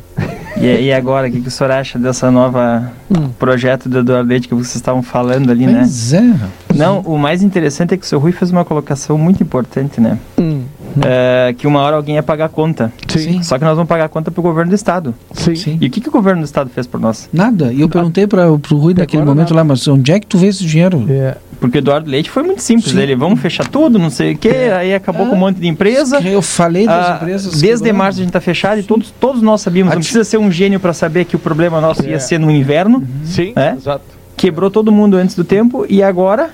E, e agora, o que, que o senhor acha dessa nova Hum. projeto do Eduardo Leite que vocês estavam falando ali, né? Pois é. rapaz. Não, o mais interessante é que o seu Rui fez uma colocação muito importante, né? hum, É, que uma hora alguém ia pagar a conta. Sim. Só que nós vamos pagar a conta pro governo do estado. sim. Sim. E o que, que o governo do estado fez por nós? Nada. E eu perguntei para o Rui naquele momento nada. lá, mas onde é que tu vê esse dinheiro? É, Porque o Eduardo Leite foi muito simples. Sim. Ele, vamos fechar tudo, não sei o quê, aí acabou É. com um monte de empresa. Eu falei das Ah, empresas. desde que- março a gente tá fechado e todos, todos nós sabíamos. Não precisa ser um gênio para saber que o problema nosso É. ia ser no inverno. sim, É? exato. Quebrou todo mundo antes do tempo e agora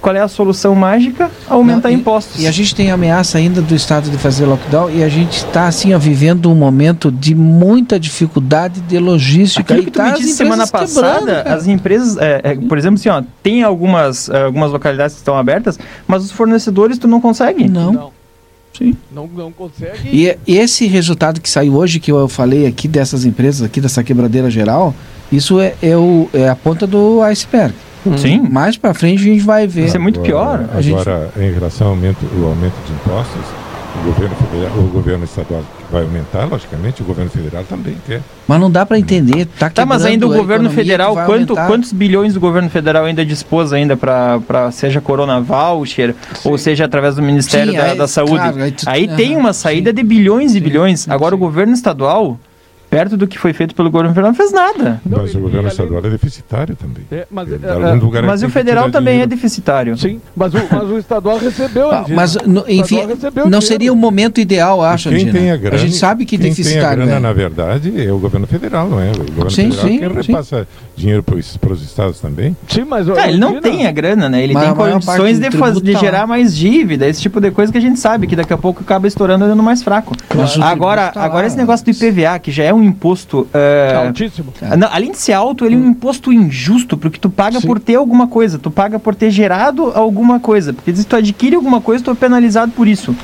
qual é a solução mágica? Aumentar Não, e- impostos. E a gente tem ameaça ainda do Estado de fazer lockdown e a gente está assim, ó, vivendo um momento de muita dificuldade de logística. Aquilo e que tu tá me disse semana passada, cara. as empresas, é, é, por exemplo, assim, ó, tem algumas, é, algumas localidades que estão abertas, mas os fornecedores tu não consegue. Não. Não, Sim. não, não consegue. E e esse resultado que saiu hoje, que eu falei aqui dessas empresas, aqui dessa quebradeira geral, isso é, é, o, é a ponta do iceberg. Sim. Mais pra frente a gente vai ver. Isso é muito pior. A gente- Agora, em relação ao aumento, o aumento de impostos, o governo, federal, o governo estadual vai aumentar, logicamente, o governo federal também quer. Mas não dá pra entender. Tá, Tá, mas ainda o governo federal, quanto, aumentar. quantos bilhões o governo federal ainda dispôs ainda para seja Corona Voucher, ou seja através do Ministério Sim, da, aí- da Saúde? claro, aí aí tu- tem aham, uma saída sim. de bilhões e Sim, bilhões. sim, Agora sim. o governo estadual, perto do que foi feito pelo governo federal, não fez nada. Não, mas o governo estadual é deficitário também. É, mas, é, é, lugares Mas o federal também é dinheiro. deficitário. Sim, mas o, mas o estadual recebeu. Ah, mas, no- enfim, estadual recebeu não seria o momento ideal, acho, Quem Andina. tem a grana, a gente sabe que quem tem a deficitário grana, é. na verdade, é o governo federal, não é? O governo Sim, federal sim, quem sim. repassa dinheiro para os estados também. Sim, mas Ah, ele não tem a grana, né? Ele Mas tem condições de, de tá gerar mais dívida, esse tipo de coisa que a gente sabe, que daqui a pouco acaba estourando dando mais fraco. Agora, tá agora lá, esse negócio do IPVA, que já é um imposto. é, Altíssimo. não, além de ser alto, ele é um imposto injusto, porque tu paga Sim. por ter alguma coisa, tu paga por ter gerado alguma coisa. Porque se tu adquire alguma coisa, tu é penalizado por isso.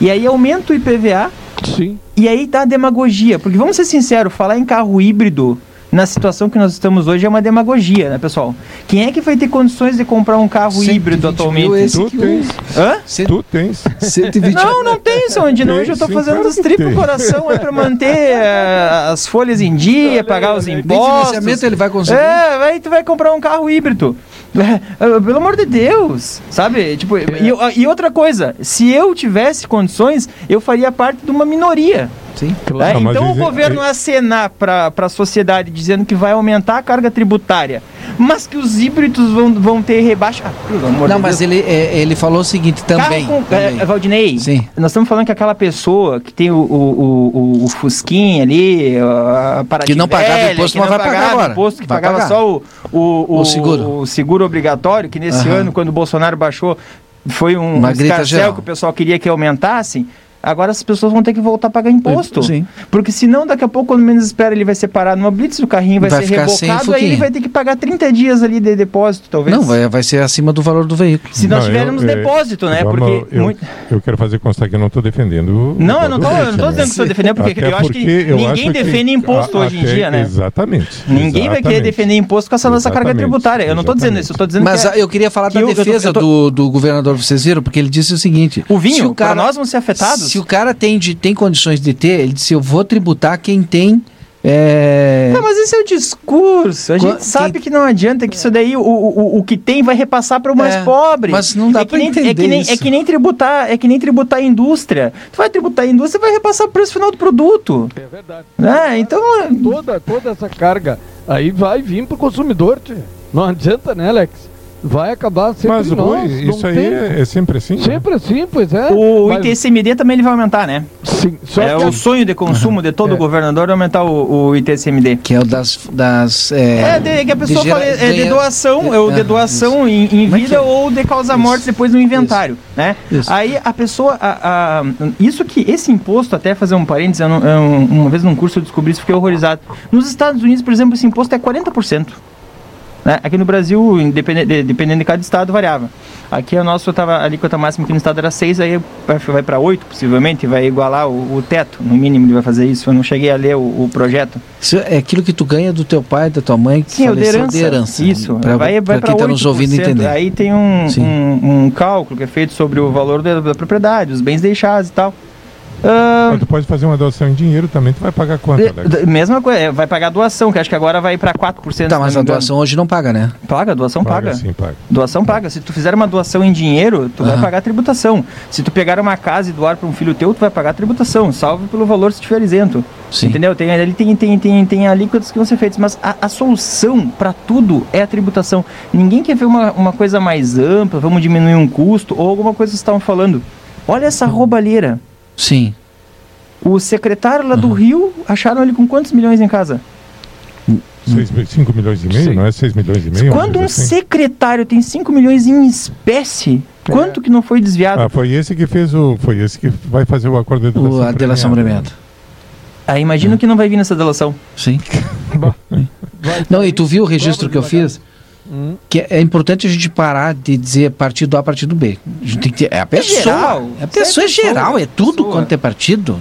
E aí aumenta o IPVA, Sim. e aí dá demagogia. Porque vamos ser sinceros, falar em carro híbrido na situação que nós estamos hoje é uma demagogia, né, pessoal? Quem é que vai ter condições de comprar um carro 120 híbrido atualmente? esse Tu tens, Hã? Cento- tu tens. 120 Não, não tem, São Andino. Tem, Hoje eu tô sim, fazendo claro os tem. coração é pra manter eh, as folhas em dia, Olha, pagar os impostos. financiamento ele vai conseguir. É, vai, tu vai comprar um carro híbrido. É, pelo amor de Deus, sabe? Tipo, e, e outra coisa, se eu tivesse condições, eu faria parte de uma minoria. Sim. né? Não, mas Então o é- governo acenar para a sociedade dizendo que vai aumentar a carga tributária mas que os híbridos vão, vão ter rebaixa. Ah, pelo amor Não, de mas Deus. ele, é, ele falou o seguinte também. Com, também. é, Valdinei, Sim. nós estamos falando que aquela pessoa que tem o, o, o, o Fusquinha ali, a Paraty Que não pagava velha, imposto, mas vai pagar agora. imposto, que Vai pagava pagar. só o, o, O seguro. o seguro obrigatório, que nesse Aham. ano, quando o Bolsonaro baixou, foi um Uma grita escarcel geral. que o pessoal queria que aumentasse. Agora as pessoas vão ter que voltar a pagar imposto. Sim. Porque senão, daqui a pouco, quando menos espera, ele vai ser parado numa blitz, o carrinho vai, Vai ser ficar sem rebocado, aí ele vai ter que pagar 30 dias ali de depósito, talvez. Não, vai, vai ser acima do valor do veículo. Se nós Não, eu- tivermos é, depósito, né? vamos- Porque eu, muito- eu quero fazer constar que eu não estou defendendo. Não, eu não eu tô Leite, dizendo que estou defendendo, porque Até eu acho que porque eu ninguém acho que defende imposto a- hoje em dia, né? Exatamente. Ninguém vai querer exatamente. defender imposto com essa nossa carga Exatamente, tributária. Eu não estou dizendo isso, eu estou dizendo Mas que ah, eu queria falar que da eu- eu defesa eu do, do governador, vocês viram? Porque ele disse o seguinte: o vinho, se o cara, para nós vão ser afetados. Se o cara tem, de, tem condições de ter, ele disse: eu vou tributar quem tem. é, Não, mas esse é o discurso. A gente sabe quem- que não adianta, que isso daí, o, o, o que tem vai repassar para o mais É, pobre. mas não dá é nem, é entender que nem, isso. É que nem tributar, é que nem tributar a indústria. Tu vai tributar a indústria, vai repassar o preço final do produto. É verdade. É, então, Toda, toda essa carga aí vai vir pro consumidor, tia. Não adianta, né, Alex? Vai acabar sempre Mas nós. Não isso aí tem- é, é sempre assim. né? Sempre assim, pois é. o Mas- ITCMD também ele vai aumentar, né? Sim, só é que o sonho de consumo de todo É. governador é aumentar o, o ITCMD. Que é o das. das É, é, de, que a pessoa de gera- fala, é de doação, é o de doação em, em é vida é? ou de causa morte depois no inventário, né? Isso. Aí a pessoa, a- a- isso que, esse imposto, até fazer um parênteses, eu não- eu, uma vez num curso eu descobri isso, fiquei horrorizado. Nos Estados Unidos, por exemplo, esse imposto é 40%. Né? Aqui no Brasil, independente, dependendo de cada estado, variava. Aqui o nosso tava, a alíquota máxima aqui no estado era 6, aí vai, para 8, possivelmente, vai igualar o, o teto, no mínimo ele vai fazer isso. Eu não cheguei a ler o, o projeto. Isso é aquilo que tu ganha do teu pai, da tua mãe, que Sim, é faleceu herança. de herança. Isso, Pra, vai, vai para quem está nos ouvindo entender. Aí tem um, um, um cálculo que é feito sobre o valor da, da propriedade, os bens deixados e tal. Ah, Mas tu pode fazer uma doação em dinheiro também, tu vai pagar quanto, de- Alex? mesma coisa, é, vai pagar doação, que acho que agora vai para 4%. Tá, mas a doação hoje não paga, né? Paga, doação paga. sim, paga. Doação paga. Se tu fizer uma doação em dinheiro, tu vai Aham. pagar tributação. Se tu pegar uma casa e doar para um filho teu, tu vai pagar tributação, salvo pelo valor se estiver isento. Sim. Entendeu? Tem, ali tem, tem, tem, tem alíquotas que vão ser feitas, mas a, a solução para tudo é a tributação. Ninguém quer ver uma, uma coisa mais ampla, vamos diminuir um custo, ou alguma coisa que vocês estavam falando. Olha essa roubalheira. Sim. O secretário lá do Rio, acharam ele com quantos milhões em casa? 5 milhões e meio, Sim. não é 6 milhões e meio? Quando um assim? secretário tem 5 milhões em espécie, quanto que não foi desviado? Ah, foi esse que fez o. Foi esse que vai fazer o acordo de O, delação. a delação premiada. Aí imagina o que não vai vir nessa delação. Sim. vai Não, e tu viu o registro que eu fiz? Hum. Que é, é importante a gente parar de dizer partido A, partido B. A gente tem que ter, é a pessoa. geral. É a pessoa é é geral, é tudo pessoa. quanto é partido.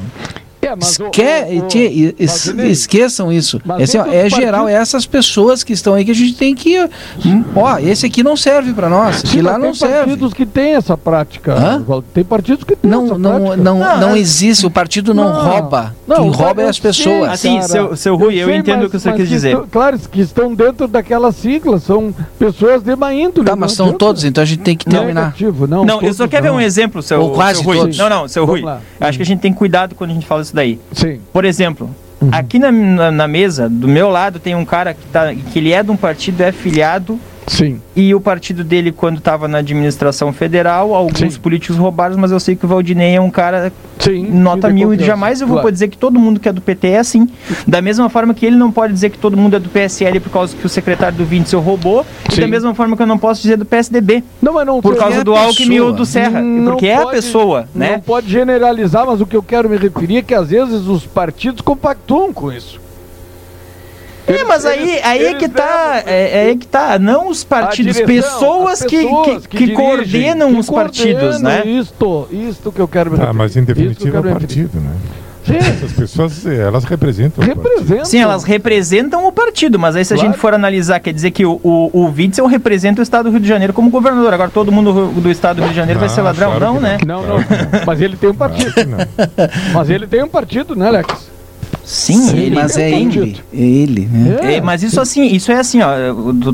É, o- Esque- o- e- es- esqueçam isso. Mas Esse, ó, é do geral, partido- é essas pessoas que estão aí que a gente tem que. hum, Ó, esse aqui não serve pra nós, esse Sim, lá não tem serve. partidos que têm essa prática. Hã? Tem partidos que têm Não, essa não, prática. não, Não, não é- existe, o partido não, Não. rouba. Não, Quem rouba é as pessoas. Sim, Assim, seu, seu Rui, eu, sei, entendo mas- o que você quis dizer. estão- claro, que estão dentro daquelas siglas, são pessoas de má índole. Tá, não mas estão adianta. todos, então a gente tem que é terminar. negativo, não. Não, eu só quero ver um exemplo, seu, Ou quase seu Rui. todos. Não, não, seu Vamos Rui. lá. Acho que a gente tem cuidado quando a gente fala isso daí. Sim. Por exemplo, Uhum. aqui na, na, na mesa, do meu lado, tem um cara que, tá, que ele é de um partido, é filiado, Sim. e o partido dele, quando estava na administração federal, alguns Sim. políticos roubaram, mas eu sei que o Valdinei é um cara Sim. nota mil e confiança. jamais eu vou Claro. dizer que todo mundo que é do PT é assim. Da mesma forma que ele não pode dizer que todo mundo é do PSL por causa que o secretário do Witzel roubou, e Sim. da mesma forma que eu não posso dizer do PSDB, Não, mas não por causa a do Alckmin ou do Serra, Não porque é a pode- pessoa, Não né? pode generalizar, mas o que eu quero me referir é que às vezes os partidos compactuam com isso. É, mas aí, Eles- aí é que tá, levam- é, é que tá, não os partidos, A direção, pessoas, as que, pessoas que, que dirigem, coordenam que os partidos, né? Isto, isto que eu quero me Tá, mas em que definitivo é o partido, né? Sim, Essas pessoas, eh, elas representam o partido. representa. Sim, elas representam o partido, mas aí se a Claro. gente for analisar, quer dizer que o, o, o Witzel representa o estado do Rio de Janeiro como governador. Agora todo mundo do estado do Rio de Janeiro vai Não, ser ladrão? claro não, que né? Não, Claro que não. Mas ele tem um partido. Claro que não. Mas ele tem um partido, né, Alex? Sim, Sim ele mas é ele, é ele, né? É, mas isso assim, isso é assim, ó,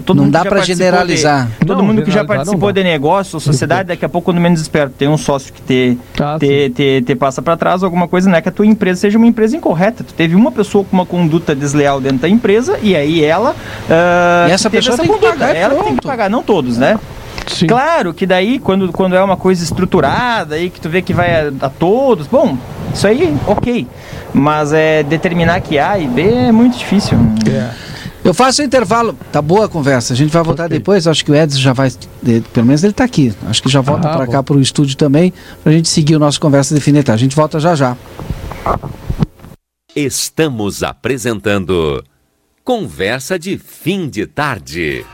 todo não dá para generalizar. De, todo não, mundo que já participou de negócio, sociedade, daqui a pouco quando menos esperto tem um sócio que te, ah, te, te, te, passa para trás alguma coisa, não é que a tua empresa seja uma empresa incorreta. Tu teve uma pessoa com uma conduta desleal dentro da empresa e aí ela uh, e essa pessoa essa tem conduta, que pagar, ela pronto. tem que pagar, não todos, né? Sim. Claro que daí, quando, quando é uma coisa estruturada, aí que tu vê que vai a, a todos, bom, isso aí, ok. Mas é determinar que A e B é muito difícil. É. Eu faço um intervalo. Tá boa a conversa. A gente vai voltar okay. depois. Acho que o Edson já vai. Pelo menos ele está aqui. Acho que já volta ah, para cá para o estúdio também. Para a gente seguir o nosso conversa definitiva. A gente volta já já. Estamos apresentando Conversa de Fim de Tarde.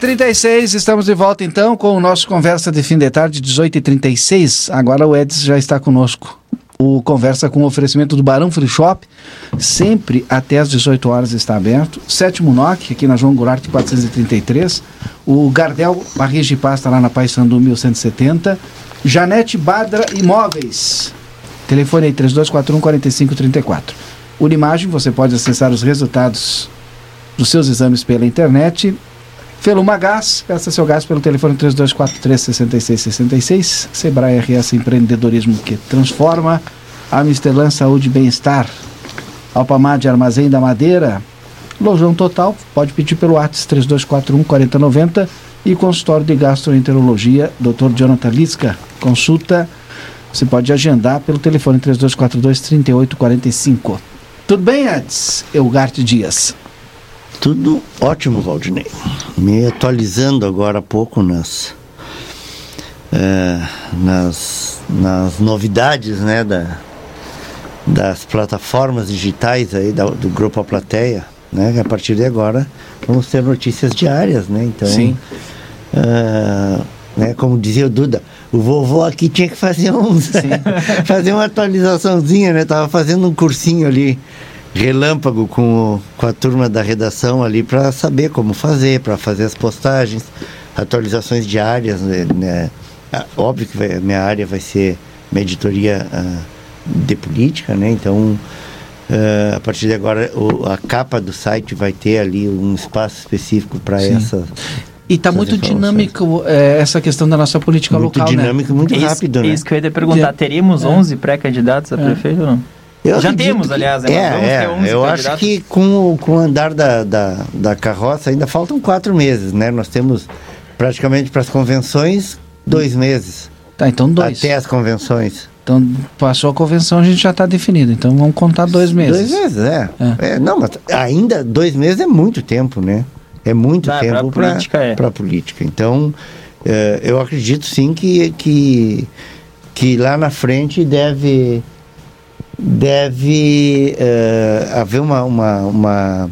Dezoito e trinta estamos de volta então com o nosso Conversa de Fim de Tarde, 18 e 36 Agora o Edson já está conosco. O Conversa com o oferecimento do Barão Free Shop, sempre até às 18 horas está aberto. Sétimo NOC, aqui na João Goulart 433. O Gardel Barris de Pasta lá na Sandu 1170. Janete Badra Imóveis. Telefone aí 3241 4534. Unimagem, você pode acessar os resultados dos seus exames pela internet Feluma Gás, peça seu gás pelo telefone 3243-6666. Sebrae RS Empreendedorismo que transforma. Amistelan Saúde e Bem-Estar. Alpamar de Armazém da Madeira. Lojão Total, pode pedir pelo ATS 3241 4090 e consultório de gastroenterologia, Dr. Jonathan Lisca. Consulta, você pode agendar pelo telefone 3242 3845. Tudo bem, Ades? Eugarte Dias. Tudo ótimo, Valdinei. Me atualizando agora há pouco nas, é, nas, nas novidades né, da, das plataformas digitais aí da, do Grupo A Plateia, né? A partir de agora vamos ter notícias diárias, né? Então, Sim. Uh, né, como dizia o Duda, o vovô aqui tinha que fazer um, fazer uma atualizaçãozinha, né? Tava fazendo um cursinho ali relâmpago com, o, com a turma da redação ali para saber como fazer, para fazer as postagens, atualizações diárias. Né? né? Ah, óbvio que vai, minha área vai ser minha editoria uh, de política, né? Então, uh, a partir de agora, o, a capa do site vai ter ali um espaço específico para essa. E está muito dinâmico é, essa questão da nossa política muito local, dinâmico, né? muito rápido, isso, né? Isso que eu ia te perguntar. Teríamos é. 11 pré-candidatos a é. prefeito ou não? Eu Já temos, aliás, né? É, é eu acho que com, com o andar da, da, da carroça ainda faltam quatro meses, né? Nós temos praticamente para as convenções dois meses. Tá, então dois. Até as convenções. Então, passou a convenção, a gente já está definido. Então, vamos contar dois meses. Dois meses, é. é. é. não, mas ainda dois meses é muito tempo, né? É muito tempo para política. É. Para política. Então, é, eu acredito sim que, que, que lá na frente deve deve uh, haver uma, uma, uma,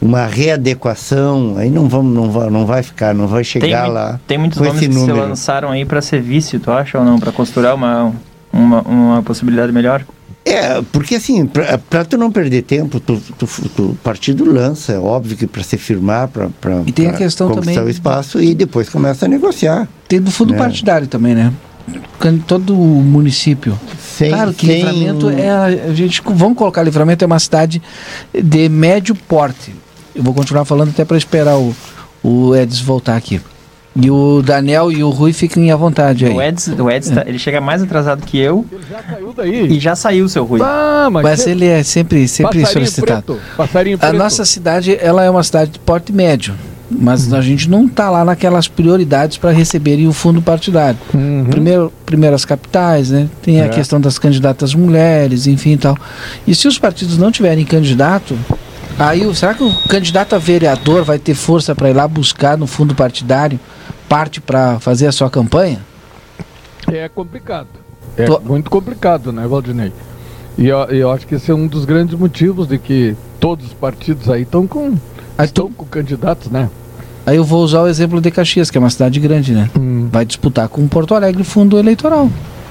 uma, readequação, aí não, vamos, não, vai, não vai ficar, não vai chegar tem, lá. Tem muitos nomes que número. se lançaram aí para ser vice, tu acha ou não? Para costurar uma, uma, uma possibilidade melhor? É, porque assim, para tu não perder tempo, tu, tu, tu, o partido lança, é óbvio que para se firmar, para questão também o espaço e depois começa a negociar. Tem do fundo né? partidário também, né? Todo o município. Sem, claro que sem... Livramento é a gente vamos colocar Livramento é uma cidade de médio porte. Eu vou continuar falando até para esperar o o Edson voltar aqui. E o Daniel e o Rui fiquem à vontade aí. O Eds, o Eds tá- ele chega mais atrasado que eu Ele já saiu daí. e já saiu o seu Rui. Ah, mas, Mas ele é sempre, sempre passarinho solicitado. preto. Passarinho A preto. nossa cidade, ela é uma cidade de porte médio. Mas a gente não está lá naquelas prioridades para receberem o fundo partidário. Uhum. Primeiro, primeiro as capitais, né? Tem a É. questão das candidatas mulheres, enfim e tal. E se os partidos não tiverem candidato, aí será que o candidato a vereador vai ter força para ir lá buscar no fundo partidário parte para fazer a sua campanha? É complicado. É Tô- muito complicado, né, Valdinei? E eu, eu acho que esse é um dos grandes motivos de que todos os partidos aí estão com, Aí, estão tu- com candidatos, né? Aí eu vou usar o exemplo de Caxias, que é uma cidade grande, né? vai disputar com Porto Alegre fundo eleitoral.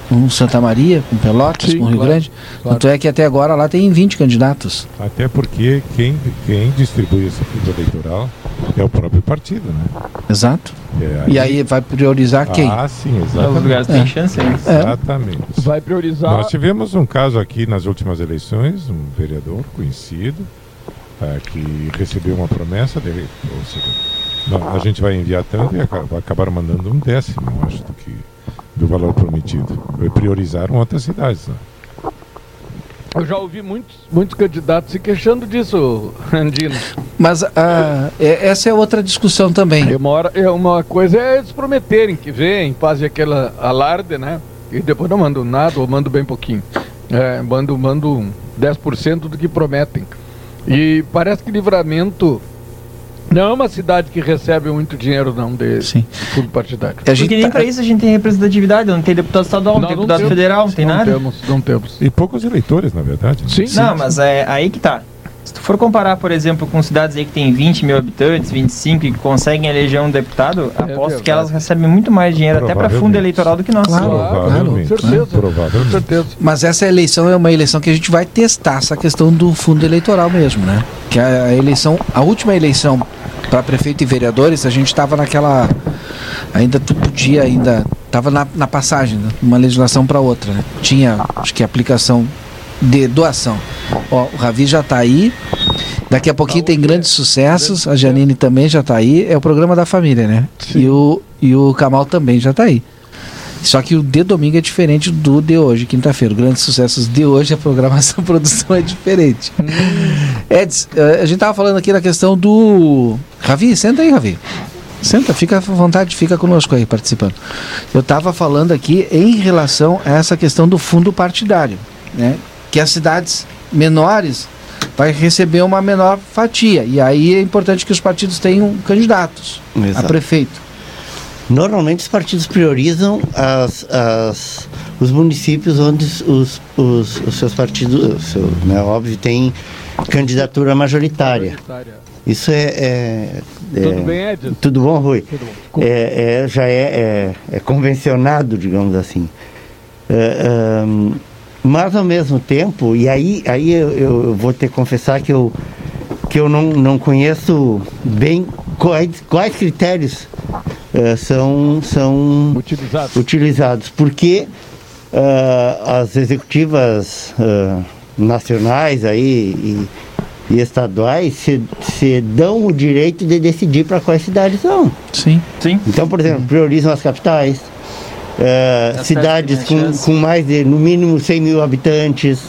Com Santa Maria, com Pelotas, Sim, com Rio claro, Grande. claro. Tanto é que até agora lá tem 20 candidatos. Até porque quem, quem distribui esse fundo eleitoral é o próprio partido, né? Exato. É, E aí vai priorizar quem? Ah, sim, Os exatamente. lugares É. têm chance, né? É. Exatamente. Vai priorizar. Nós tivemos um caso aqui nas últimas eleições, um vereador conhecido, eh, que recebeu uma promessa dele, ou seja, não, a gente vai enviar tanto e aca- acabaram mandando um décimo, acho, do, que, do valor prometido. Priorizaram outras cidades. Né? Eu já ouvi muitos, muitos candidatos se queixando disso, Andino. Mas ah, é- essa é outra discussão também. E uma, hora, é uma coisa é eles prometerem que vem, fazem aquela alarde, né? E depois não mandam nada ou mandam bem pouquinho. É, mandam, mandam 10% do que prometem. E parece que livramento não é uma cidade que recebe muito dinheiro, não, de Sim. fundo partidário. A gente Porque nem tá- pra isso a gente tem representatividade, não tem deputado estadual, não, Nós tem não deputado temos. federal, não tem não nada. Temos, não temos. E poucos eleitores, na verdade. né? Sim, Não, mas é aí que tá. Se tu for comparar, por exemplo, com cidades aí que tem 20 mil habitantes, 25 e que conseguem eleger um deputado, aposto verdade. que elas recebem muito mais dinheiro até para fundo eleitoral do que nós. Claro. Claro, certeza. Com Provavelmente. certeza. Mas essa eleição é uma eleição que a gente vai testar essa questão do fundo eleitoral mesmo, né? Que a a eleição, a última eleição para prefeito e vereadores, a gente estava naquela ainda tu podia ainda estava na, na passagem, né? uma legislação para outra, né? Tinha, acho que aplicação de doação. Ó, o Ravi já está aí. Daqui a pouquinho tem grandes sucessos. A Janine também já está aí. É o programa da família, né? E o, e o Kamal também já está aí. Só que o de domingo é diferente do de hoje, quinta-feira. Grandes Sucessos de hoje, a programação, a produção é diferente. Eds, eh, a gente tava falando aqui na questão do. Ravi, senta aí, Ravi. Senta, fica à vontade, fica conosco aí participando. Eu estava falando aqui em relação a essa questão do fundo partidário, né? Que as cidades menores vai receber uma menor fatia. E aí é importante que os partidos tenham candidatos a Exato. prefeito. Normalmente os partidos priorizam as, as- os municípios onde os, os, os seus partidos, o seu, né, óbvio, tem candidatura majoritária. Isso é. é- é- Tudo bem, Edson? Tudo bom, Rui? Tudo bom. É, é- já é, é, é convencionado, digamos assim. Mas ao mesmo tempo, e aí, aí eu, eu vou ter que confessar que eu, que eu não, não conheço bem quais, quais critérios eh, são, são Utilizado. utilizados, porque ah, as executivas ah, nacionais aí e, e estaduais se, se dão o direito de decidir para quais cidades são. Sim. Sim. Então, por exemplo, priorizam as capitais, As cidades com, com mais de, no mínimo, 100 mil habitantes,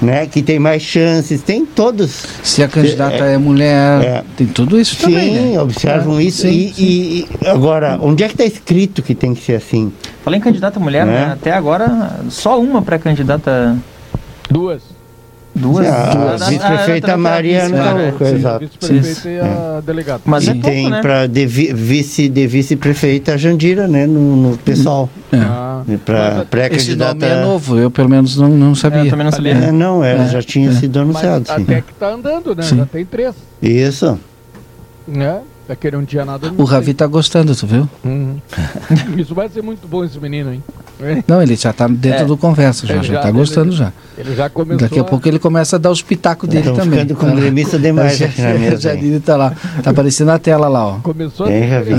né, que tem mais chances, tem todos. Se a candidata É, é, mulher, é. tem tudo isso também, Sim, né? observam É, isso. sim, e, sim. e- e agora, onde é que está escrito que tem que ser assim? Falei em candidata mulher, Né? né? Até agora, só uma pré-candidata. Duas. Duas. a duas. vice-prefeita Ah, Mariana tá, Gaúcho, tá, Sim, exato. vice-prefeito e a delegada. Mas é e pouco, tem né? para de, vi- vice de vice-prefeita Jandira, né, no, no pessoal. É. Ah, Para mas- Esse pré-candidata. nome é novo, eu pelo menos não, não Eu sabia. também não sabia. É, não, é, É, já tinha é. sido anunciado, até que tá andando, né? Sim. Já tem três. Isso. Né? Daquele um dia nada. O Ravi tá gostando, tu viu? Uhum. Isso vai ser muito bom esse menino, hein? Não, ele já tá dentro É. do conversa, já, É, já já, tá ele- gostando já. Ele já começou. Daqui a pouco ele começa a dar os pitacos dele Estão também. ficando com gremista demais aqui na Já mesa. hein? ele tá lá. Tá aparecendo na tela lá, ó. Começou a Ravi.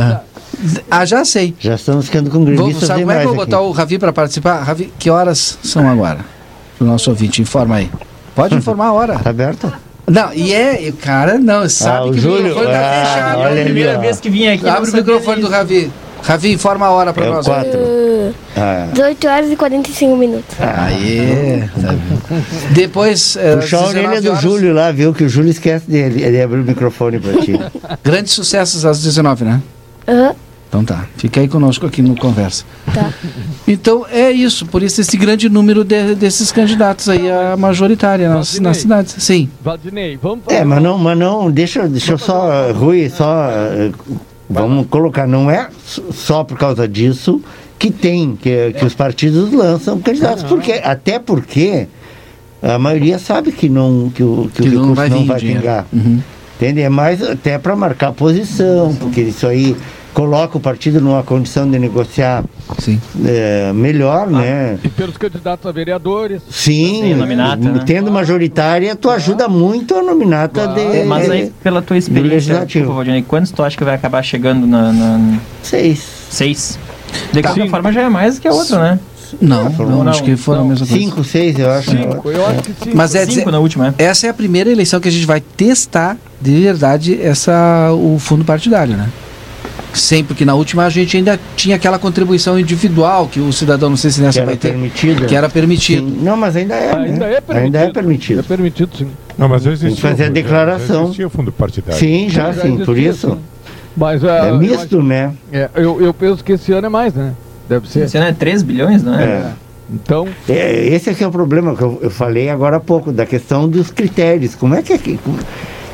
Ah, já sei. Já estamos ficando com Vou, gremistas sabe como é que demais eu vou aqui. botar o Ravi para participar? Ravi, que horas são agora? O nosso ouvinte, informa aí. Pode informar a hora. Tá aberto? Não, e é, o cara não, sabe Ah, o que Júlio, o microfone tá ah, fechado. olha ali, primeira ó. vez que vim aqui. Abre o microfone do. Ravi. Ravi, informa a hora pra É nós. 4. Ah. 18 horas e 45 minutos. Aê. tá vendo? Depois. eh, Puxar a 19 orelha do Júlio lá, viu? Que o Júlio esquece dele. Ele abriu o microfone pra ti. Grandes sucessos às 19, né? Aham, Então tá. Fica aí conosco aqui no Conversa. tá. Então é isso. Por isso esse grande número de- desses candidatos aí a majoritária nas, nas cidades. Sim. Valdinei, vamos. É, mas não, mas não, deixa, deixa eu só, Rui, só, eh, vamos colocar, não é só por causa disso que tem, que, que os partidos lançam candidatos, porque, até porque a maioria sabe que não, que o, que o Que não recurso vai não vai pingar. Uhum. Entende? É mais até para marcar posição, porque isso aí coloca o partido numa condição de negociar Sim. eh, melhor, né? E pelos candidatos a vereadores. Sim, nominata, né? tendo majoritária, tu ajuda muito a nominata de É, Mas aí, pela tua experiência, legislativo. desculpa, Valdinei, quantos tu acha que vai acabar chegando na, na- seis. seis? De qualquer Sim. forma já é mais que a outra, né? Não, Não, não, acho que foram a mesma coisa. Cinco, seis, eu acho. Cinco, eu acho que sim. Mas é Cinco na última, né? essa é a primeira eleição que a gente vai testar de verdade essa, o fundo partidário, né? Sempre que na última a gente ainda tinha aquela contribuição individual que o cidadão, não sei se Que nessa era vai ter, permitido. que era permitido. Sim. Não, mas ainda é. Ainda né? é permitido. Ainda é É permitido. permitido, sim. Não, mas já existia. Que fazer a declaração. Já existia o fundo partidário. Sim, já Já sim, por isso. Mas É ah, eu misto, né? acho- é, eu, eu penso que esse ano é mais, né? Deve ser. Esse ano é 3 bilhões, não é? É. Então, É, esse aqui é o problema que eu, eu falei agora há pouco, da questão dos critérios. Como é que. é que- como-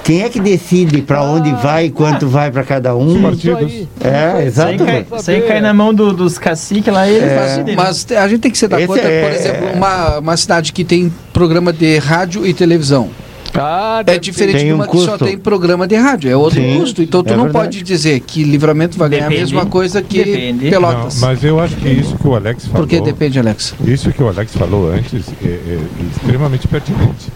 quem é que decide para onde vai e quanto vai para cada um? Os partidos. É, Isso aí, exato. cai, isso aí cai na mão do- dos caciques lá e eles É. Mas a gente tem que se dar Esse conta, é- por exemplo, uma, uma cidade que tem programa de rádio e televisão. Ah, É diferente Tem de um uma que só tem programa de rádio, é outro Sim, custo. Então tu é não verdade. pode dizer que livramento vai ganhar a mesma coisa que Depende. Não, Pelotas. mas eu acho que isso que o Alex falou. Porque depende, Alex. Isso que o Alex falou antes é, é extremamente pertinente.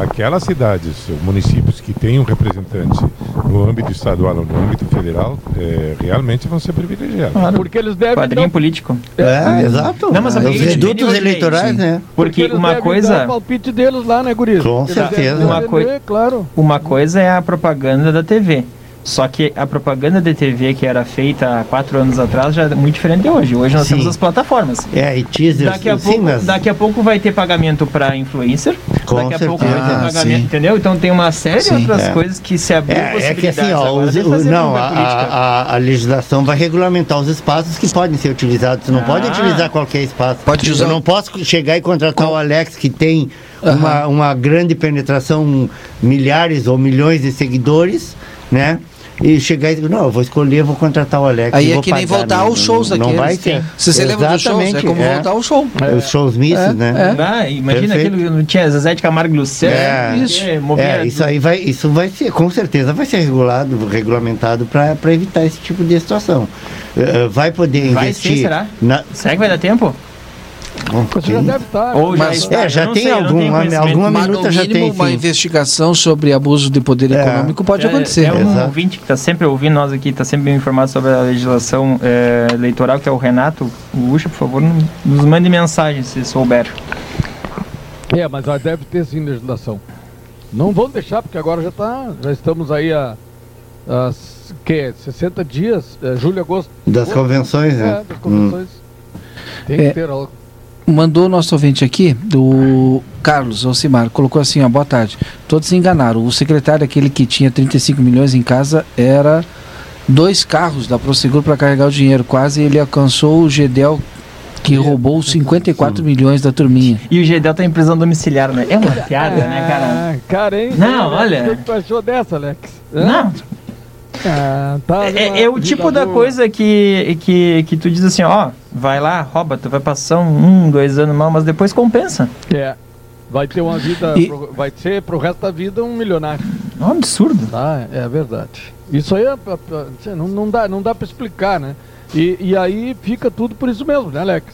Aquelas cidades, municípios que têm um representante no âmbito estadual ou no âmbito federal, é, realmente vão ser privilegiados. Claro. Porque eles devem. Quadrinho dar- político. É, exato. Não, mas sabe Os redutos Valdinei? eleitorais, né? Porque eles uma dar coisa, o palpite deles lá, né, Guri? Com Eles certeza. Uma defender, coi- Claro. uma coisa é a propaganda da TV. Só que a propaganda de TV que era feita há quatro anos atrás já é muito diferente de hoje. Hoje nós Sim. temos as plataformas. É, e teaser, Daqui a, sim, pouco, mas daqui a pouco vai ter pagamento para influencer. Com daqui a pouco certeza. vai ter Ah, pagamento, sim. entendeu? Então tem uma série de outras É. coisas que se abriu É, é que assim, ó, os- o- não, a, a- a legislação vai regulamentar os espaços que podem ser utilizados. Você não Ah. pode utilizar qualquer espaço. Pode usar- Eu não posso chegar e contratar o Alex que tem uma, uma grande penetração, milhares ou milhões de seguidores, né? E chegar e dizer, não, eu vou escolher, vou contratar o Alex. Aí é vou que nem pagar. voltar Não- aos shows Não aqui. vai eles- ter. Você se lembra dos shows? É como é. voltar ao show. Os shows mistos, É, né? é. Ah, imagina Perfeito. aquilo, não tinha Zezé de Camargo e Luciano. É, isso. que movia É, isso aí vai, isso vai ser, com certeza vai ser regulado, regulamentado para evitar esse tipo de situação. Eh, vai poder Vai investir. ser, será? na- Será que vai dar tempo? Você já deve estar. Ou já Mas- está? É, já tem sei, algum- alguma Mas minuta já tem, uma investigação sobre abuso de poder É. econômico pode É- acontecer. É, um Exato. ouvinte que está sempre ouvindo nós aqui, está sempre bem informado sobre a legislação é, eleitoral, que é o Renato Ucha, por favor, nos mande mensagem se souber. É, mas deve ter sim legislação. Não vão deixar, porque agora já tá. Já estamos aí a. a que, 60 dias, é, julho, agosto. Das agosto, convenções, né? É, das convenções. Tem É. que ter algo. Mandou o nosso ouvinte aqui, do Carlos Alcimar, colocou assim, ó, boa tarde. Todos se enganaram. O secretário, aquele que tinha 35 milhões em casa, era dois carros da Prosegur para carregar o dinheiro. Quase ele alcançou o Gedel, que roubou 54 milhões da turminha. E o Gedel tá em prisão domiciliar, né? É uma piada, né, cara? Ah, cara, hein? Não, Alex, olha. O que tu achou dessa, Alex? Não, Ah, tá é, numa é o tipo da boa. coisa que, que, que tu diz assim, ó, vai lá, rouba, tu vai passar um, um, dois anos mal, mas depois compensa. É. Vai ter uma vida. E- pro- vai ser pro resto da vida um milionário. É um absurdo. Tá, é verdade. Isso aí é, é- é- não, não dá, não dá para explicar, né? E, e aí fica tudo por isso mesmo, né, Alex?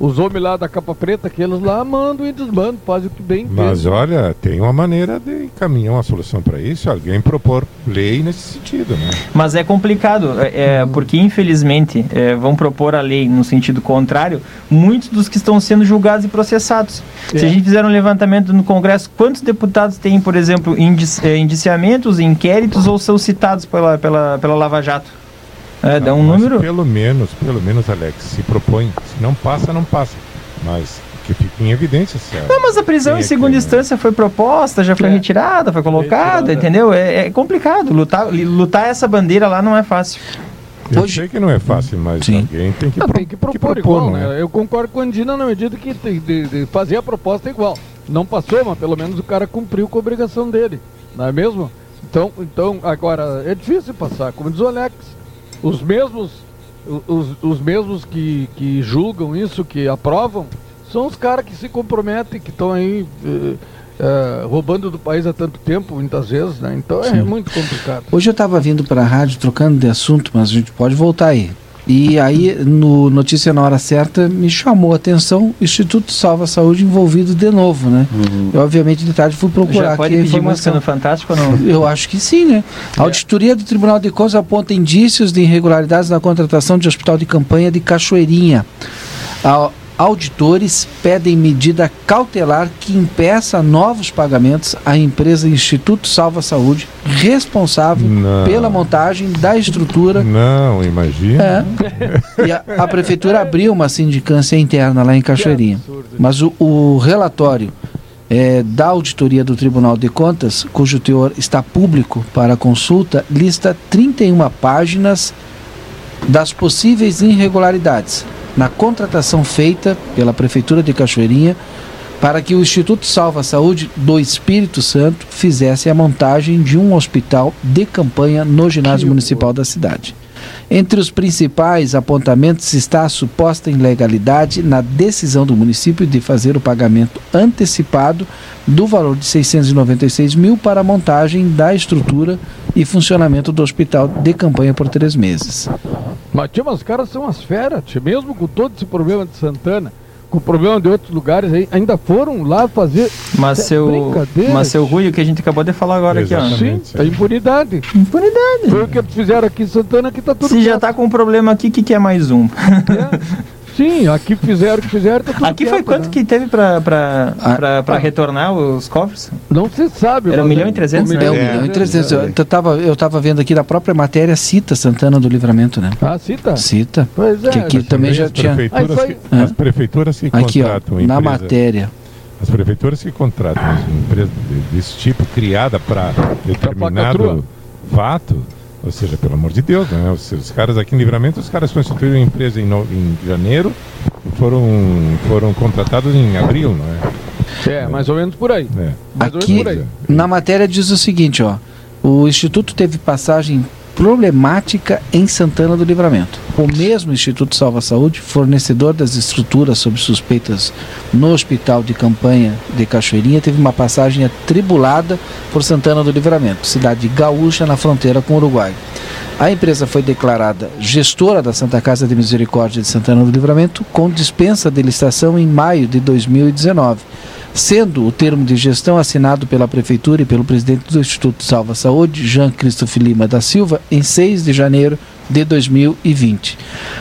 Os homens lá da capa preta, aqueles lá mandam e desmandam, fazem o que bem Mas entendem. olha, tem uma maneira de encaminhar uma solução para isso, alguém propor lei nesse sentido, né? Mas é complicado, é, é, porque infelizmente é, vão propor a lei no sentido contrário, muitos dos que estão sendo julgados e processados. Se É. a gente fizer um levantamento no Congresso, quantos deputados têm, por exemplo, indici- é, indiciamentos, inquéritos ou são citados pela, pela, pela Lava Jato? É, dá um número. Pelo menos, pelo menos, Alex, se propõe. Se não passa, não passa. Mas que fique em evidência. Se não, mas a prisão em segunda aqui, né? instância foi proposta, já foi é. retirada, foi colocada, retirada. entendeu? É, é, complicado. Lutar, lutar essa bandeira lá não é fácil. Eu Hoje... sei que não é fácil, mas Sim. alguém tem que, não, pro... tem que propor, que propor igual, né? né? Eu concordo com a Andina na medida que tem de, de fazer a proposta igual. Não passou, mas pelo menos o cara cumpriu com a obrigação dele, não é mesmo? Então, então agora, é difícil passar. Como diz o Alex, os mesmos, os, os mesmos que, que julgam isso, que aprovam, são os caras que se comprometem, que estão aí eh, eh, roubando do país há tanto tempo, muitas vezes, né? Então é Sim. é muito complicado. Hoje eu estava vindo para a rádio trocando de assunto, mas a gente pode voltar aí. E aí, no Notícia na Hora Certa, me chamou a atenção o Instituto Salva Saúde envolvido de novo, né? Uhum. Eu, obviamente, de tarde fui procurar Já pode aqui a informação. no Fantástico ou não? Eu acho que sim, né? A é. auditoria do Tribunal de Contas aponta indícios de irregularidades na contratação de hospital de campanha de Cachoeirinha. A auditores pedem medida cautelar que impeça novos pagamentos à empresa Instituto Salva Saúde, responsável Não. pela montagem da estrutura. Não, imagina. É. E a, a, prefeitura abriu uma sindicância interna lá em Cachoeirinha. Mas o, o relatório é, da auditoria do Tribunal de Contas, cujo teor está público para consulta, lista 31 páginas das possíveis irregularidades na contratação feita pela Prefeitura de Cachoeirinha para que o Instituto Salva Saúde do Espírito Santo fizesse a montagem de um hospital de campanha no ginásio municipal da cidade. Entre os principais apontamentos está a suposta ilegalidade na decisão do município de fazer o pagamento antecipado do valor de 696 mil para a montagem da estrutura e funcionamento do hospital de campanha por três meses. Mas, tia, mas os caras são as feras, mesmo com todo esse problema de Santana com problema de outros lugares aí, ainda foram lá fazer. Mas seu, mas seu Rui, o que a gente acabou de falar agora Exatamente, aqui, ó. Sim, a impunidade. Impunidade. Foi o que fizeram aqui em Santana que tá tudo. Se já tá com um problema aqui, o que, que é mais um? É. Sim, aqui fizeram o que fizeram. Tá aqui foi quanto né? que teve para ah, ah, retornar os cofres? Não se sabe. Era 1 milhão e 300, né? É, 1 milhão e 300. Eu estava eu tava vendo aqui da própria matéria, cita Santana do Livramento, né? Ah, cita? Cita. Pois é. Que aqui também já tinha... Prefeituras que, as prefeituras que aqui, contratam ó, na matéria. As prefeituras que contratam uma empresa desse tipo, criada para determinado fato ou seja, pelo amor de Deus, né? Os, os caras aqui em Livramento, os caras constituíram uma empresa em, no, em janeiro e foram, foram contratados em abril, não é? É, mais ou menos por aí. É. Aqui, por aí. na matéria diz o seguinte, ó. O Instituto teve passagem problemática em Santana do Livramento. O mesmo Instituto Salva Saúde, fornecedor das estruturas sob suspeitas no Hospital de Campanha de Cachoeirinha, teve uma passagem atribulada por Santana do Livramento, cidade gaúcha na fronteira com o Uruguai. A empresa foi declarada gestora da Santa Casa de Misericórdia de Santana do Livramento com dispensa de licitação em maio de 2019 sendo o termo de gestão assinado pela Prefeitura e pelo presidente do Instituto Salva Saúde, Jean Cristof Lima da Silva, em 6 de janeiro de 2020.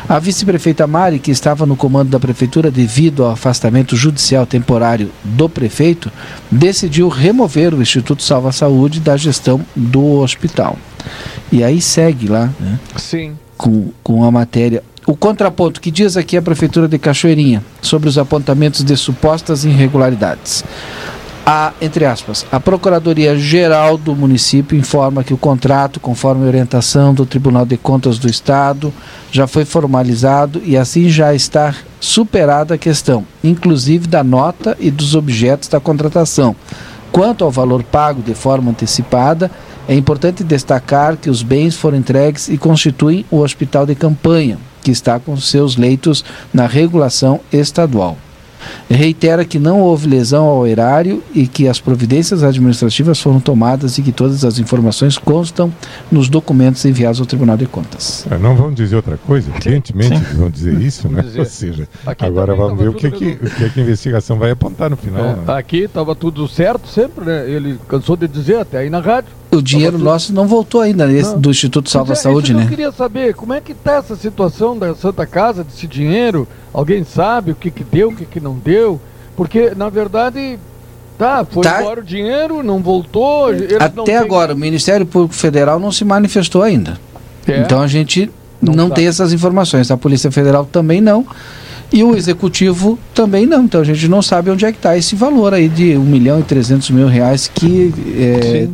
A vice-prefeita Mari, que estava no comando da prefeitura devido ao afastamento judicial temporário do prefeito, decidiu remover o Instituto Salva Saúde da gestão do hospital. E aí segue lá, né? Sim. Com, com a matéria o contraponto que diz aqui a Prefeitura de Cachoeirinha sobre os apontamentos de supostas irregularidades. A, entre aspas, a Procuradoria-Geral do município informa que o contrato, conforme orientação do Tribunal de Contas do Estado, já foi formalizado e assim já está superada a questão, inclusive da nota e dos objetos da contratação. Quanto ao valor pago de forma antecipada, é importante destacar que os bens foram entregues e constituem o hospital de campanha, que está com seus leitos na regulação estadual. Reitera que não houve lesão ao erário e que as providências administrativas foram tomadas e que todas as informações constam nos documentos enviados ao Tribunal de Contas. É, não vão dizer outra coisa, evidentemente Sim. vão dizer isso, né? Dizer. Ou seja, Aqui agora vamos ver o que, que, o que, que, a investigação vai apontar no final. É, né? Aqui estava tudo certo sempre, né? Ele cansou de dizer até aí na rádio. O dinheiro nosso não voltou ainda nesse, do Instituto Salva é, Saúde, né? Eu queria saber como é que está essa situação da Santa Casa, desse dinheiro. Alguém sabe o que, que deu, o que, que não deu? Porque, na verdade, tá, foi tá. embora o dinheiro, não voltou. Até agora, o Ministério Público Federal não se manifestou ainda. É. Então a gente não, não tem essas informações. A Polícia Federal também não. E o executivo também não. Então a gente não sabe onde é que está esse valor aí de 1 milhão e 300 mil reais que é,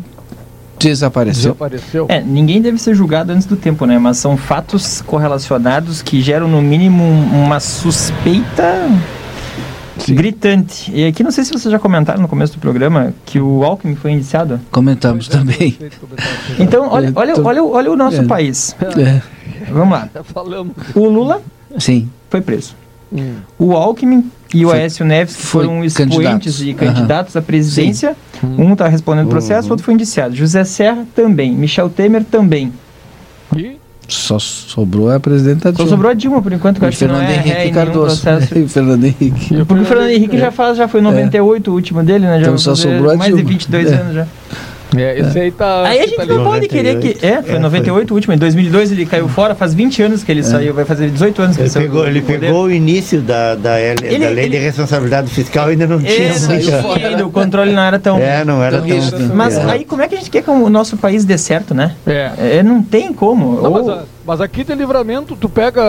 desapareceu. desapareceu. É, ninguém deve ser julgado antes do tempo, né? Mas são fatos correlacionados que geram no mínimo uma suspeita Sim. gritante. E aqui não sei se vocês já comentaram no começo do programa que o Alckmin foi indiciado. Comentamos também. Então, olha, olha, olha, olha o nosso é. país. É. Vamos lá. O Lula Sim. foi preso. Hum. O Alckmin e o Aécio Neves, que foram expoentes e candidatos uhum. à presidência, Sim. um está respondendo processo, o uhum. outro foi indiciado. José Serra também, Michel Temer também. E? Só sobrou a presidenta Dilma. Só sobrou a Dilma, por enquanto, que eu acho que não é Henrique Cardoso. processo. o Fernando Henrique. Porque o Fernando Henrique já faz, já foi 98 é. o último dele, né? Já então só sobrou a mais Dilma. de 22 é. anos já. É, esse aí tá. Aí a gente tá não pode querer que. É, foi em é, 98 o último. Em 2002 ele caiu fora, faz 20 anos que ele é. saiu, vai fazer 18 anos que ele, ele saiu. Pegou, ele pegou o início da, da, ele, da lei ele, de responsabilidade fiscal e ainda não tinha. Ainda, o controle não era tão. É, não era tão. tão mas é. aí como é que a gente quer que o nosso país dê certo, né? É. é não tem como. Não, Ou... mas, mas, aqui tem livramento, tu pega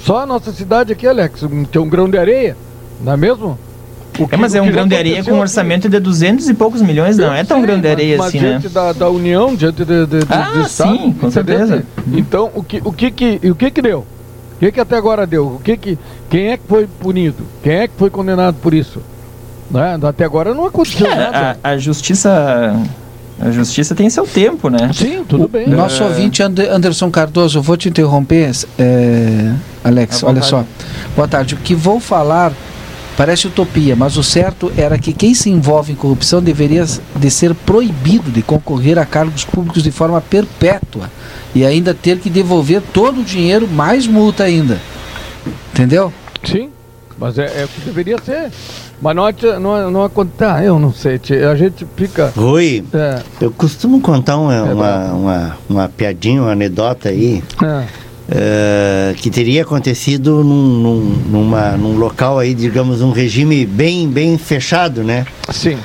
só a nossa cidade aqui, Alex, tem um grão de areia, não é mesmo? Que, é, mas é um grão de areia com um orçamento de 200 e poucos milhões, não é tão grão de areia mas, assim, mas diante né? Da, da União, diante de, de, de, ah, do Estado. sim, com certeza. Então, o que, o que que, o que que deu? O que que até agora deu? O que que, quem é que foi punido? Quem é que foi condenado por isso? Né? Até agora não aconteceu é, nada. A, a justiça... A justiça tem seu tempo, né? Sim, tudo o, bem. Nosso é... ouvinte Anderson Cardoso, vou te interromper, é, Alex, olha só. Boa tarde. O que vou falar Parece utopia, mas o certo era que quem se envolve em corrupção deveria de ser proibido de concorrer a cargos públicos de forma perpétua e ainda ter que devolver todo o dinheiro, mais multa ainda. Entendeu? Sim, mas é, é o que deveria ser. Mas não, não, não acontece. Ah, eu não sei, a gente fica. Rui, é. eu costumo contar uma, é uma, uma, uma, piadinha, uma anedota aí. É Uh, que teria acontecido num, num, numa, num local aí, digamos, um regime bem, bem fechado, né? Sim.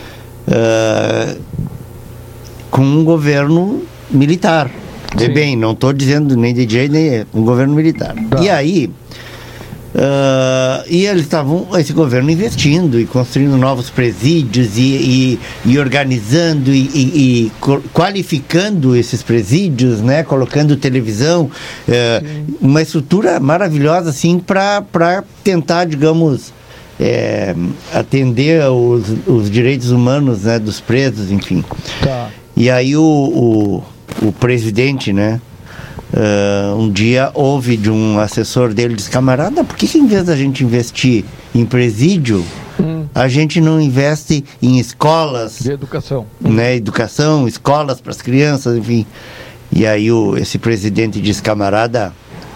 Uh, com um governo militar. Sim. bem, não estou dizendo nem jeito nem um governo militar. Tá. E aí, Uh, e eles estavam, esse governo investindo e construindo novos presídios e, e, e organizando e, e, qualificando esses presídios, né? Colocando televisão, uh, uma estrutura maravilhosa assim para tentar, digamos, é, atender os, os direitos humanos né, dos presos, enfim. Tá. E aí o, o, o presidente, né? Uh, um dia houve de um assessor dele, disse, camarada, por que, que em vez da gente investir em presídio, hum. a gente não investe em escolas? De educação. Né, educação, escolas para as crianças, enfim. E aí o, esse presidente disse, camarada,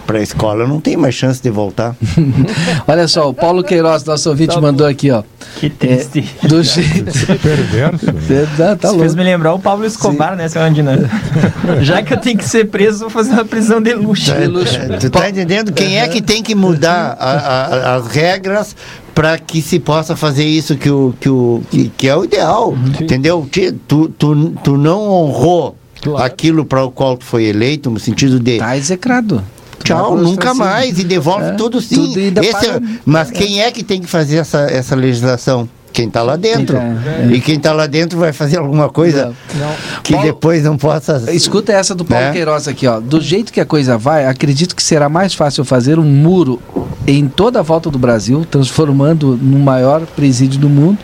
para a escola não tem mais chance de voltar. Olha só, o Paulo Queiroz, nosso ouvinte, tá mandou aqui, ó. Que triste. É, do jeito. Perverso. Né? Tá, tá fez me lembrar o Pablo Escobar, Sim. né, seu Andina? Já que eu tenho que ser preso, vou fazer uma prisão de luxo. de luxo. É, tu tá entendendo? Quem é que tem que mudar a, a, as regras para que se possa fazer isso que, o, que, o, que, que é o ideal, Sim. entendeu? Tu, tu, tu não honrou claro. aquilo para o qual tu foi eleito, no sentido de... Tá execrado. Tchau, nunca mais. E devolve é, tudo sim. Tudo Esse, é, mas quem é que tem que fazer essa, essa legislação? Quem está lá dentro. É. E quem está lá dentro vai fazer alguma coisa não. Não. que Paulo, depois não possa. Escuta essa do Paulo né? Queiroz aqui, ó. Do jeito que a coisa vai, acredito que será mais fácil fazer um muro em toda a volta do Brasil, transformando no maior presídio do mundo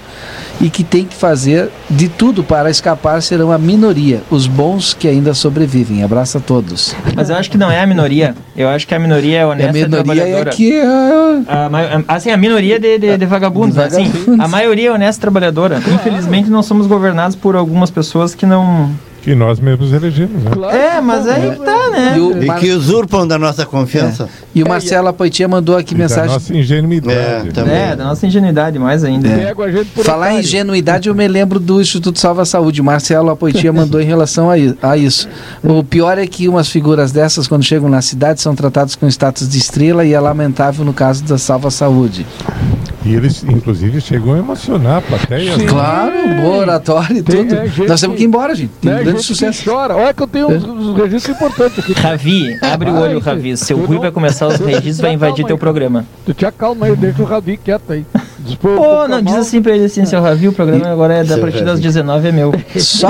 e que tem que fazer de tudo para escapar serão a minoria, os bons que ainda sobrevivem. Abraço a todos. Mas eu acho que não é a minoria. Eu acho que a minoria é honesta e a minoria é que é... A, assim, a minoria de, de, de vagabundos. De assim, a maioria é honesta e trabalhadora. Infelizmente, nós somos governados por algumas pessoas que não que nós mesmos elegemos, né? Claro. É, mas aí que tá, né? E, o, e, que usurpam da nossa confiança. É. E o Marcelo Apoitia mandou aqui e mensagem. Da nossa ingenuidade. É, também. é, da nossa ingenuidade mais ainda. É. Falar em ingenuidade, eu me lembro do Instituto Salva Saúde. O Marcelo Apoitia mandou em relação a, isso. O pior é que umas figuras dessas, quando chegam na cidade, são tratadas com status de estrela e é lamentável no caso da Salva Saúde. E eles, inclusive, chegam a emocionar a plateia. Sim. Claro, boa oratório e tudo. É, Nós temos que ir embora, gente. Tem é, grande sucesso. chora. Olha que eu tenho uns, uns registros importantes aqui. Ravi, abre o olho, Ravi. Seu Rui vai começar os registros vai invadir teu programa. Tu te acalma aí, deixa o Ravi quieto aí. Pô, não, diz assim pra ele assim, seu Ravi, o programa agora é da partir das 19 é meu. Só,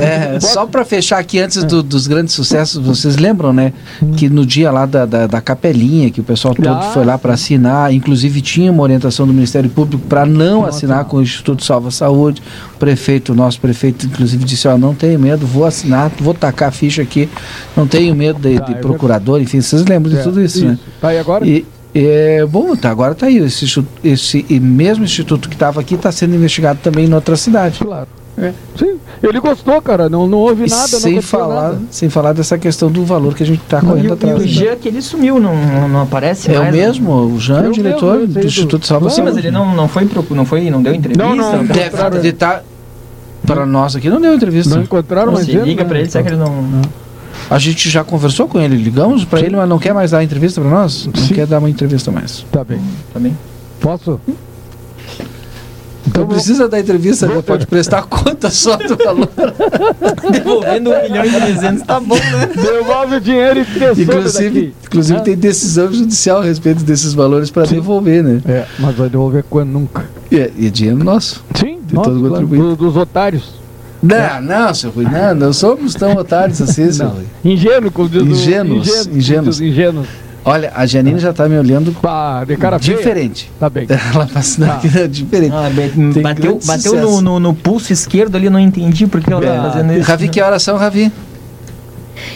é, só pra fechar aqui, antes do, dos grandes sucessos, vocês lembram, né? Que no dia lá da, da, da capelinha, que o pessoal todo ah, foi lá para assinar, inclusive tinha uma orientação do Ministério Público para não assinar com o Instituto Salva Saúde. O prefeito, o nosso prefeito, inclusive, disse: Ó, oh, não tenho medo, vou assinar, vou tacar a ficha aqui, não tenho medo de, tá, de é procurador, enfim, vocês lembram é, de tudo isso, isso, né? Tá, e agora? E, é, bom, tá, agora está aí. Esse, esse mesmo instituto que estava aqui está sendo investigado também em outra cidade. Claro. É. Sim, ele gostou, cara, não, não houve nada, sem falar, nada. Sem falar dessa questão do valor que a gente está correndo e, atrás. E o né? Jean que ele sumiu, não, não aparece é mais. É o mesmo, o Jean, é o diretor mesmo, do Instituto Salva Sim, mas ele não, não, foi, não foi, não deu entrevista? Não, não, deve, de tá, para nós aqui não deu entrevista. Não encontraram, mas... liga para ele, será que ele não... não. A gente já conversou com ele, ligamos para ele, mas não quer mais dar entrevista para nós? Não Sim. quer dar uma entrevista mais. Tá bem. Tá bem. Posso? Então precisa dar entrevista, né? pode prestar conta só do valor. Devolvendo um milhão e trezentos, tá bom, né? Devolve o dinheiro e pessoa Inclusive, inclusive ah. tem decisão judicial a respeito desses valores para devolver, né? É, mas vai devolver quando nunca. É, e é dinheiro nosso. Sim, de nosso, todo claro, do, dos otários. Não, não, seu Rui, não, não somos tão otários assim, seu Rui. Ingênuo, como diz Ingênuos, ingênuos. ingênuos. Olha, a Janine já está me olhando Pá, de cara diferente. Feia. Tá bem. Ela passando tá. aqui diferente. Ah, bateu bateu no, no, no, pulso esquerdo ali, não entendi porque ela é. fazendo isso. Ravi, que horas são, Ravi?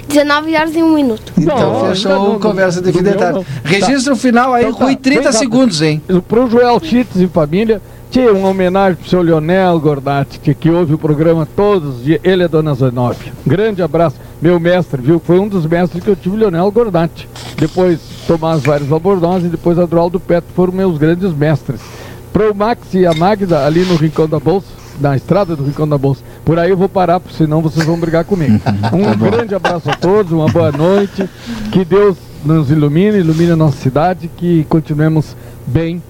19 horas e 1 minuto. Então não, fechou não, conversa de fim de tarde. Registro tá. final aí, então, Rui, 30 tá. segundos, hein? Pro Joel Chits e família, tinha uma homenagem pro seu Leonel Gordati, que, que ouve o programa todos os dias. Ele é Dona Zenóbia. Grande abraço. Meu mestre, viu? Foi um dos mestres que eu tive, Leonel Gordati. Depois Tomás Vários Albornoz e depois Adroaldo Petro foram meus grandes mestres. Pro Max e a Magda, ali no Rincão da Bolsa, na estrada do Rincão da Bolsa. Por aí eu vou parar, senão vocês vão brigar comigo. Um tá grande abraço a todos, uma boa noite. Que Deus nos ilumine, ilumine a nossa cidade, que continuemos bem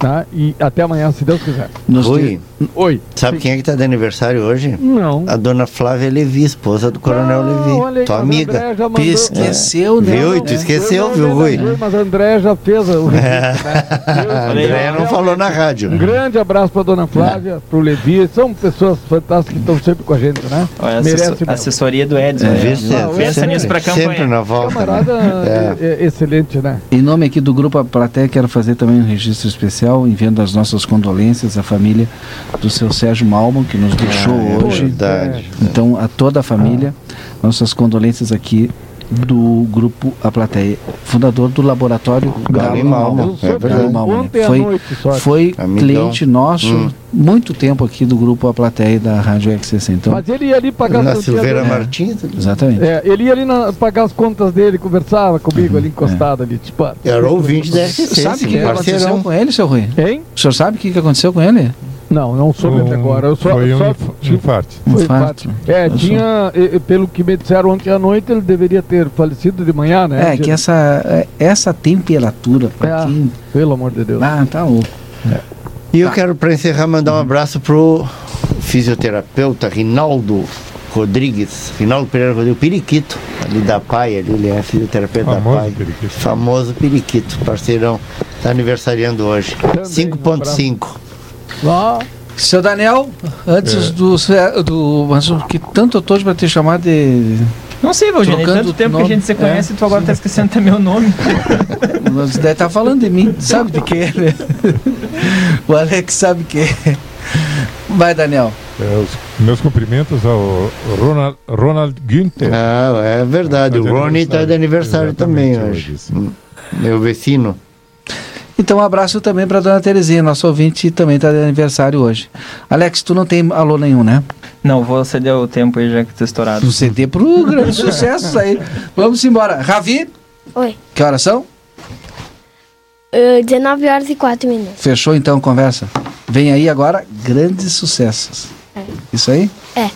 Tá? E até amanhã, se Deus quiser. Nos Oi. Oi. Sabe Sim. quem é que está de aniversário hoje? Não. A dona Flávia Levi, esposa do Coronel ah, Levi. tua amiga. Mandou... Esqueceu, é. né? Viu? Tu esqueceu, viu, Rui? Mas a André já fez o registro, é. né? a André não falou na rádio. Um grande abraço para dona Flávia, para o Levi. São pessoas fantásticas que estão sempre com a gente, né? Olha, Merece assessoria do Edson. É, né? Não, Pensa nisso para campanha. Sempre na volta. Camarada né? é. é. excelente, né? Em nome aqui do Grupo Plateia, quero fazer também um registro especial, enviando as nossas condolências à família do seu Sérgio Malman, que nos deixou ah, é hoje. Verdade. Então, a toda a família, nossas condolências aqui do grupo A Plateia, fundador do laboratório Galo Malma. É Galo Malma. Foi, foi cliente nosso hum. muito tempo aqui do grupo A Plateia da Rádio XCC. Então, Mas ele ia ali pagar Na Silveira Martins? Exatamente. É, ele ia ali na, pagar as contas dele, conversava comigo uhum, ali encostado é. ali. Tipo, Era ouvinte da XCC. Sabe o que, que aconteceu com ele, seu Rui? Hein? O senhor sabe o que, que aconteceu com ele? Não, não soube até agora. Eu só, foi um só, infarto. Foi infarto. É, eu tinha, sou... pelo que me disseram ontem à noite, ele deveria ter falecido de manhã, né? É, que essa, é, essa temperatura, é, quem... Pelo amor de Deus. Ah, tá louco. É. E eu quero, para encerrar, mandar um abraço pro fisioterapeuta Rinaldo Rodrigues, Rinaldo Pereira Rodrigues, Periquito, ali da PAI, ali, ele é fisioterapeuta Famoso da PAI. Periquito. Famoso Periquito, parceirão, está aniversariando hoje. 5.5. Lá. Seu Daniel, antes é. do, do. Mas que tanto eu tô para te chamar de. Não sei, Valdir, tanto tempo nome. que a gente se conhece é. e tu agora tá esquecendo até meu nome. Mas deve estar tá falando de mim, sabe de quê? Né? o Alex sabe que. Vai, Daniel. É, os meus cumprimentos ao Ronald, Ronald Günther. Ah, é verdade. O Rony está de aniversário também hoje. Meu vecino. Então, um abraço também para dona Terezinha, nosso ouvinte, também está de aniversário hoje. Alex, tu não tem alô nenhum, né? Não, vou ceder o tempo aí já que está estourado. Tu ceder pro grande sucesso aí. Vamos embora. Ravi? Oi. Que horas são? Uh, 19 horas e 4 minutos. Fechou então a conversa? Vem aí agora grandes sucessos. É. Isso aí? É.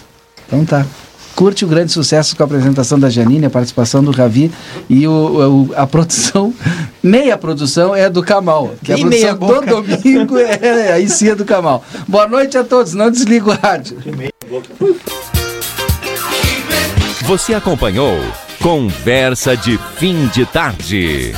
Então tá. Curte o grande sucesso com a apresentação da Janine, a participação do Ravi e o, o a produção, meia produção é do Kamal. Que a produção todo domingo é, é, aí sim é do Kamal. Boa noite a todos, não desliga o rádio. Você acompanhou Conversa de Fim de Tarde.